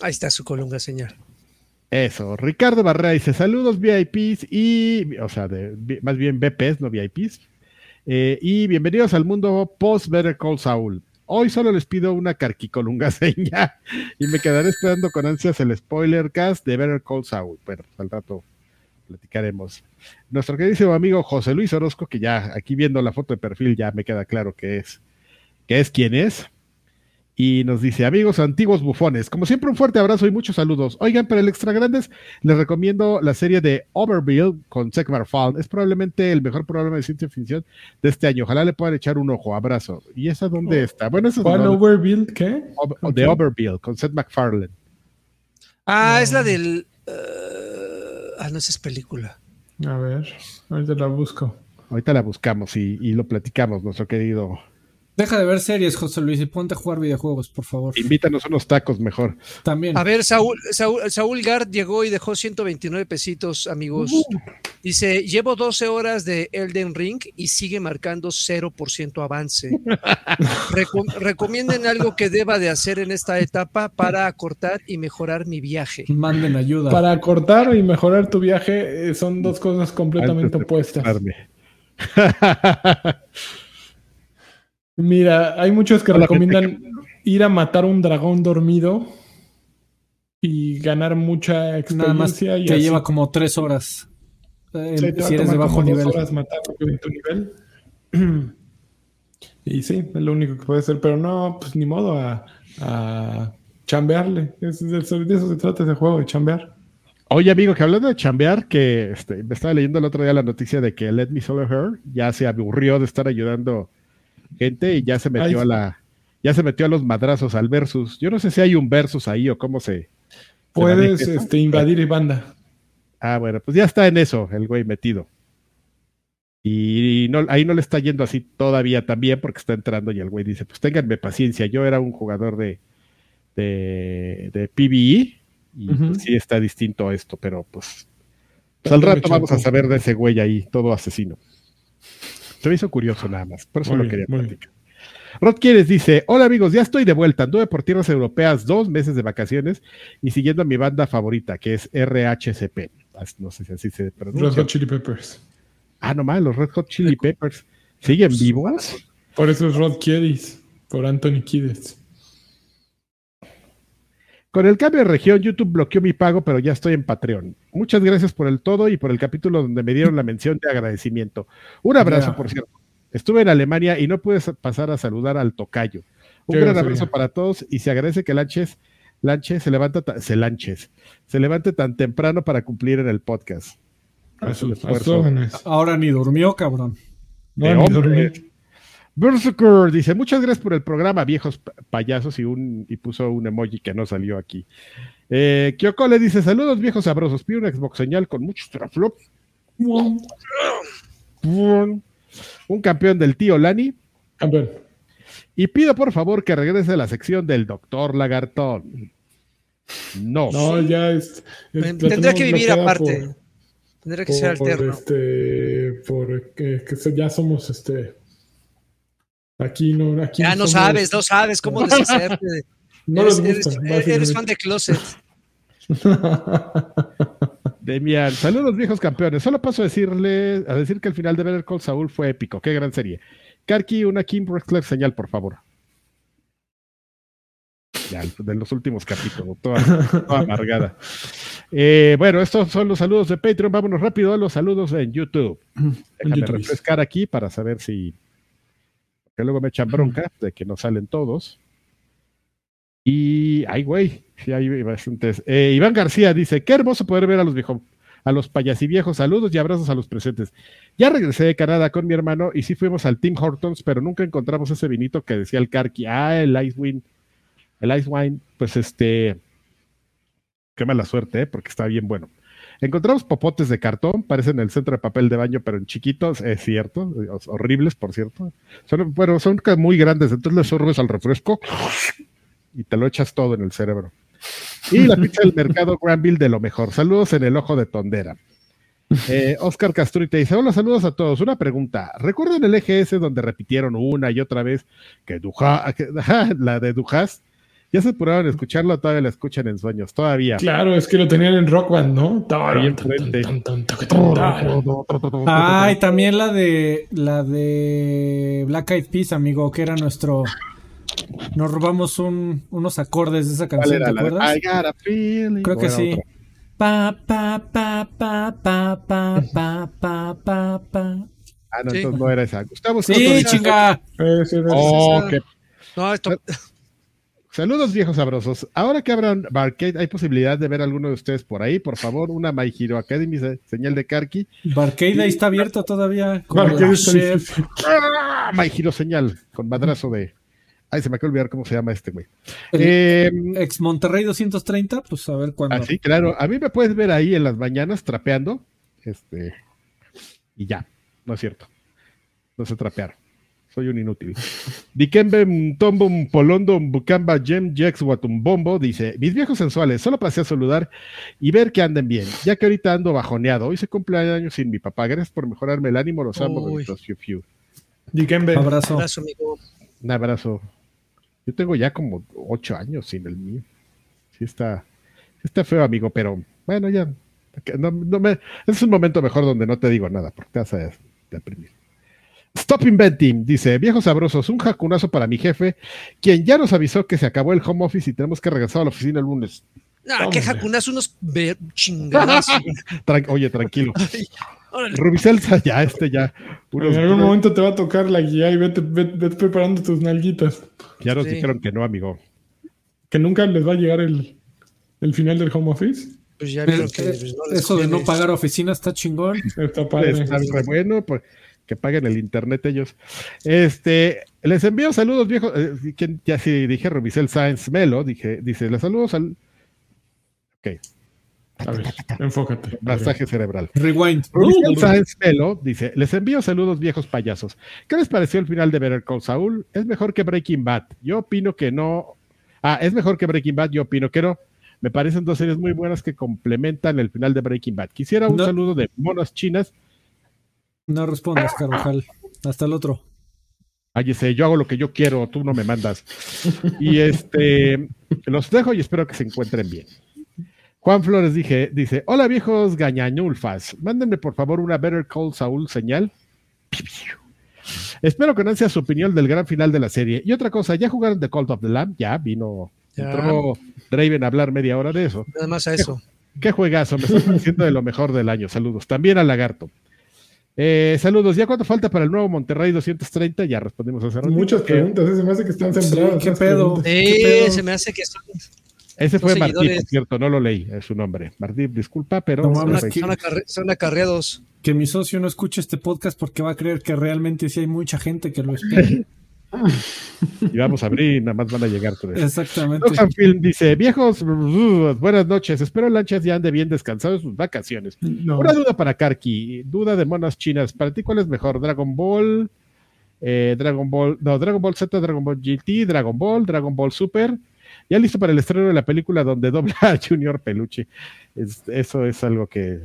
Ahí está su colunga señal. Eso, Ricardo Barrera dice saludos VIPs y, o sea, de, más bien VPs, no VIPs. Eh, y bienvenidos al mundo post Better Call Saul. Hoy solo les pido una carquicolunga seña y me quedaré esperando con ansias el spoiler cast de Better Call Saul. Bueno, al rato platicaremos. Nuestro queridísimo amigo José Luis Orozco, que ya aquí viendo la foto de perfil ya me queda claro que es, que es quien es. Y nos dice, amigos antiguos bufones, como siempre un fuerte abrazo y muchos saludos. Oigan, para el extra grandes, les recomiendo la serie de Overville con Zach MacFarlane. Es probablemente el mejor programa de ciencia ficción de este año. Ojalá le puedan echar un ojo. Abrazo. ¿Y esa dónde está? Bueno, esa es Overbuild, ¿qué? Over- de Overville con Seth MacFarlane. Ah, es la del. eh, ah, no, esa es película. A ver, ahorita la busco. Ahorita la buscamos y, y lo platicamos, nuestro querido. Deja de ver series, José Luis, y ponte a jugar videojuegos, por favor. Invítanos unos tacos mejor. También. A ver, Saúl, Saúl, Saúl Gard llegó y dejó 129 pesitos, amigos. Dice, llevo 12 horas de Elden Ring y sigue marcando 0% avance. Recom- recomienden algo que deba de hacer en esta etapa para acortar y mejorar mi viaje. Manden ayuda. Para cortar y mejorar tu viaje eh, son dos cosas completamente opuestas. Mira, hay muchos que recomiendan ir a matar un dragón dormido y ganar mucha Nada más experiencia. y que así. lleva como tres horas. eh, Sí, te si eres de bajo dos nivel. horas matarlo en tu nivel. Y sí, es lo único que puede hacer, pero no, pues ni modo a, a chambearle. Es- de, eso, de eso se trata ese juego, de chambear. Oye, amigo, que hablando de chambear, que este, me estaba leyendo el otro día la noticia de que Let Me Solo Her ya se aburrió de estar ayudando gente y ya se metió Ay. a la, ya se metió a los madrazos al versus. Yo no sé si hay un versus ahí o cómo se. se Puedes eso. este, invadir banda. Ah, bueno, pues ya está en eso, el güey metido. Y no, ahí no le está yendo así todavía también porque está entrando y el güey dice, pues ténganme paciencia, yo era un jugador de, de, de PvE y pues, sí está distinto a esto, pero pues, pues al rato vamos a saber de ese güey ahí, todo asesino. Se me hizo curioso nada más, por eso Muy lo quería bien. platicar. Rod Quieres dice, hola amigos, ya estoy de vuelta, anduve por tierras europeas dos meses de vacaciones y siguiendo a mi banda favorita, que es RHCP. No sé si así se Red pronuncia. Hot Chili Peppers. Ah, nomás, los Red Hot Chili Peppers. ¿Siguen vivos? Por eso es Rod Kiedis, por Anthony Kiedis. Con el cambio de región, YouTube bloqueó mi pago, pero ya estoy en Patreon. Muchas gracias por el todo y por el capítulo donde me dieron la mención de agradecimiento. Un abrazo, por cierto. Estuve en Alemania y no pude sa- pasar a saludar al tocayo. Un gran abrazo para todos y se agradece que Lanches, Lanche se levanta, ta- se Lanches, se levante tan temprano para cumplir en el podcast. Es un esfuerzo. Ahora ni durmió, cabrón. No, de ni hombre. Berserker dice, muchas gracias por el programa, viejos pa- payasos, y, un, y puso un emoji que no salió aquí. Eh, Kyoko le dice, saludos viejos sabrosos, pido una Xbox señal con muchos teraflops. Un campeón del tío Lani. Campeón. Y pido por favor que regrese a la sección del doctor Lagartón. No. No, ya es. es- Tendría que vivir aparte. por- Tendría que ser por, alterno. este, por que, que se- ya somos este. Aquí no, aquí Ya no somos- sabes, no sabes cómo deshacerte. No eres, les gusta, eres- eres fan de Closet. Demian, saludos viejos campeones. Solo paso a decirle, a decir que el final de Better Call Saul fue épico. Qué gran serie. Karki, una Kim Wrestler señal, por favor. Ya, de los últimos capítulos, toda, toda amargada. Eh, bueno, estos son los saludos de Patreon. Vámonos rápido a los saludos en YouTube. Déjame refrescar aquí para saber si. Que luego me echan bronca de que no salen todos. Y. Ay, güey. Sí, hay bastantes. Eh, Iván García dice: Qué hermoso poder ver a los viejos. A los payasiviejos, saludos y abrazos a los presentes. Ya regresé de Canadá con mi hermano y sí fuimos al Tim Hortons, pero nunca encontramos ese vinito que decía el Karki. Ah, el Ice Wine. El Ice Wine, pues este. Qué mala suerte, ¿eh? porque está bien bueno. Encontramos popotes de cartón, parecen el centro de papel de baño, pero en chiquitos, es cierto, horribles, por cierto. Bueno, son muy grandes, entonces le sorbes al refresco y te lo echas todo en el cerebro. Y la pizza del mercado Granville de lo mejor. Saludos en el ojo de tondera. Eh, Oscar Castrite dice: Hola, saludos a todos. Una pregunta. ¿Recuerdan el EGS donde repitieron una y otra vez que Dujas, que, la de Dujas? Ya se apuraron a escucharlo, todavía la escuchan en sueños, todavía. Claro, es que lo tenían en Rock Band, ¿no? Ahí enfrente. Ay, también la de la de Black Eyed Peas, amigo, que era nuestro. Nos robamos un, unos acordes de esa ¿Cuál canción, ¿te de acuerdas? I got a feeling? Creo que ¿O era sí. otra? Pa, pa, pa, pa, pa, pa, pa, pa, pa, pa. Ah, no, Sí. entonces no era esa. Gustavo Sí, chinga. Eh, no, Oh, qué No, esto, Saludos viejos sabrosos. Ahora que abran Barcade, ¿hay posibilidad de ver a alguno de ustedes por ahí? Por favor, una My Hero Academy, se- señal de Karki. Barcade ahí está abierto todavía. con Barcade está chef. ¡Ah! My Hero señal, con madrazo de... Ay, se me acaba de olvidar cómo se llama este güey. Eh, Ex Monterrey 230, pues a ver cuándo. ah, sí, claro. A mí me puedes ver ahí en las mañanas trapeando. Este... Y ya, no es cierto. No sé trapear. Soy un inútil. Dikembe Mtombo Polondo Bukamba Jem Jex Watumbombo dice: Mis viejos sensuales, solo pasé a saludar y ver que anden bien, ya que ahorita ando bajoneado. Hoy se cumple años sin mi papá. Gracias por mejorarme el ánimo, los amo. Bonitos, fiu, fiu. Dikembe. Abrazo. abrazo, amigo. Un abrazo. Yo tengo ya como ocho años sin el mío. Sí está, sí está feo, amigo, pero bueno, ya. No, no me, es un momento mejor donde no te digo nada, porque te vas a deprimir. Stop Inventing dice: Viejos sabrosos, un jacunazo para mi jefe, quien ya nos avisó que se acabó el home office y tenemos que regresar a la oficina el lunes. Ah, que jacunas unos. Tran- Oye, tranquilo. Rubicelsa, ya, este ya. unos- En algún momento te va a tocar la guía y vete, vete- vete preparando tus nalguitas. ya nos Sí. dijeron que no, amigo. Que nunca les va a llegar el, el final del home office. Pues ya vieron que pues, no Eso de no pagar oficina está chingón. Está padre. Está re bueno, pues que paguen el internet ellos. Este, les envío saludos viejos. eh, ¿quién? ya sí dije Rubicel Sáenz Melo, dije, dice, les saludos al ok, A ver, enfócate. masaje cerebral. Rewind. Rubicel Sáenz Melo dice, les envío saludos viejos payasos. ¿Qué les pareció el final de Better Call Saul? Es mejor que Breaking Bad. Yo opino que no. Ah, es mejor que Breaking Bad, yo opino que no. Me parecen dos series muy buenas que complementan el final de Breaking Bad. Quisiera un No. saludo de monas chinas No respondas, Carvajal. Hasta el otro. Ay, ese, yo hago lo que yo quiero, tú no me mandas. Y este, los dejo y espero que se encuentren bien. Juan Flores dije, dice, hola viejos gañañulfas, mándenme por favor una Better Call Saul señal. Espero que no sea su opinión del gran final de la serie. Y otra cosa, ¿ya jugaron The Cult of the Lamb? Ya, vino Ya. Entró Draven a hablar media hora de eso. Nada más a eso. Qué juegazo, me estoy pareciendo de lo mejor del año. Saludos. También al Lagarto. Eh, saludos. ¿Ya cuánto falta para el nuevo Monterrey 230? Ya respondimos hace rato. Muchas Que preguntas, ¿eh? se me hace que están sembradas. Sí, ¿Qué pedo? se me hace que son, Ese fue Martín, seguidores. por cierto, no lo leí, es su nombre. Martín, disculpa, pero No son, mames, acarre- son acarreados. Que mi socio no escuche este podcast porque va a creer que realmente sí hay mucha gente que lo espera. y vamos a abrir nada más van a llegar tres. Exactamente. Film dice, viejos, buenas noches, espero lanchas ya ande bien descansado en sus vacaciones. No. Una duda para Karki, duda de monas chinas, ¿para ti cuál es mejor? ¿Dragon Ball? eh, Dragon Ball, no, Dragon Ball Z, Dragon Ball GT, Dragon Ball, Dragon Ball Super. Ya listo para el estreno de la película donde dobla a Junior Peluche. Es- eso es algo que,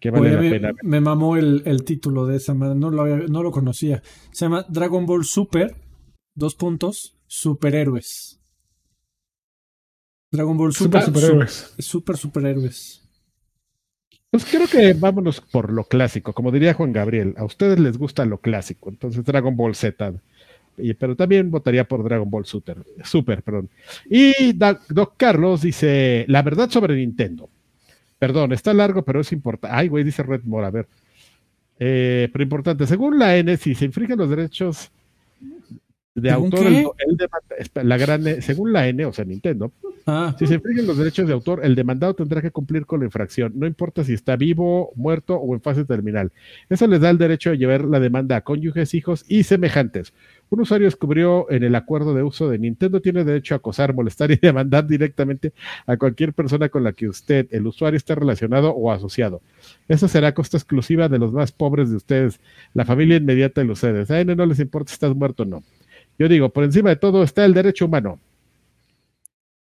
que vale Oye, la me, pena. me mamó el, el título de esa madre, no lo, había- no lo conocía. Se llama Dragon Ball Super, dos puntos, superhéroes. Dragon Ball Super Super, superhéroes. su- super superhéroes. Pues creo que vámonos por lo clásico, como diría Juan Gabriel. A ustedes les gusta lo clásico, entonces Dragon Ball Z. Y- pero también votaría por Dragon Ball Super, Super perdón. Y Doc Carlos dice, la verdad sobre Nintendo. Perdón, está largo, pero es importante. Ay, güey, dice Redmore, a ver. Eh, pero importante, según la N, si se infringen los derechos de ¿Según autor, el, la gran, N- según la N, o sea, Nintendo, Ah, si se infringen los derechos de autor, el demandado tendrá que cumplir con la infracción, no importa si está vivo, muerto o en fase terminal. Eso les da el derecho a llevar la demanda a cónyuges, hijos y semejantes. Un usuario descubrió en el acuerdo de uso de Nintendo tiene derecho a acosar, molestar y demandar directamente a cualquier persona con la que usted, el usuario, esté relacionado o asociado. Eso será costa exclusiva de los más pobres de ustedes, la familia inmediata de ustedes. A N no les importa si estás muerto o no. Yo digo, por encima de todo está el derecho humano.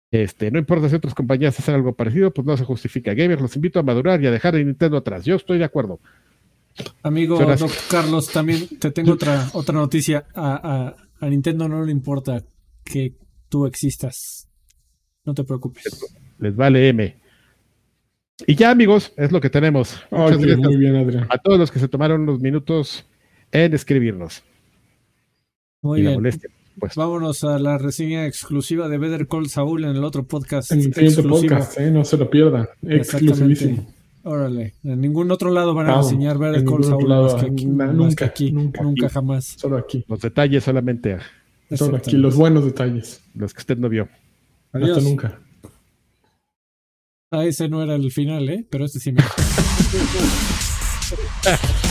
Este, no importa si otras compañías hacen algo parecido, pues no se justifica. Gamers, los invito a madurar y a dejar a Nintendo atrás. Yo estoy de acuerdo. Amigo. Doc Carlos, también te tengo otra, otra noticia. A, a- a Nintendo no le importa que tú existas. No te preocupes. Les vale M. Y ya, amigos, es lo que tenemos. Muchas Ok, gracias muy bien, Adrián. a todos los que se tomaron unos minutos en escribirnos. Muy y la bien. molestia, pues. Vámonos a la reseña exclusiva de Better Call Saul en el otro podcast. En el siguiente exclusivo. podcast, ¿eh? no se lo pierdan. Exclusivísimo. Órale. En ningún otro lado van a reseñar Better Call Saul más lado, que aquí. na- más nunca, que aquí. nunca. Nunca jamás. Solo aquí. Los detalles solamente a Solo aquí, los buenos detalles. los que usted no vio. Adiós. Hasta nunca. Ah, ese no era el final, ¿eh? Pero este sí me.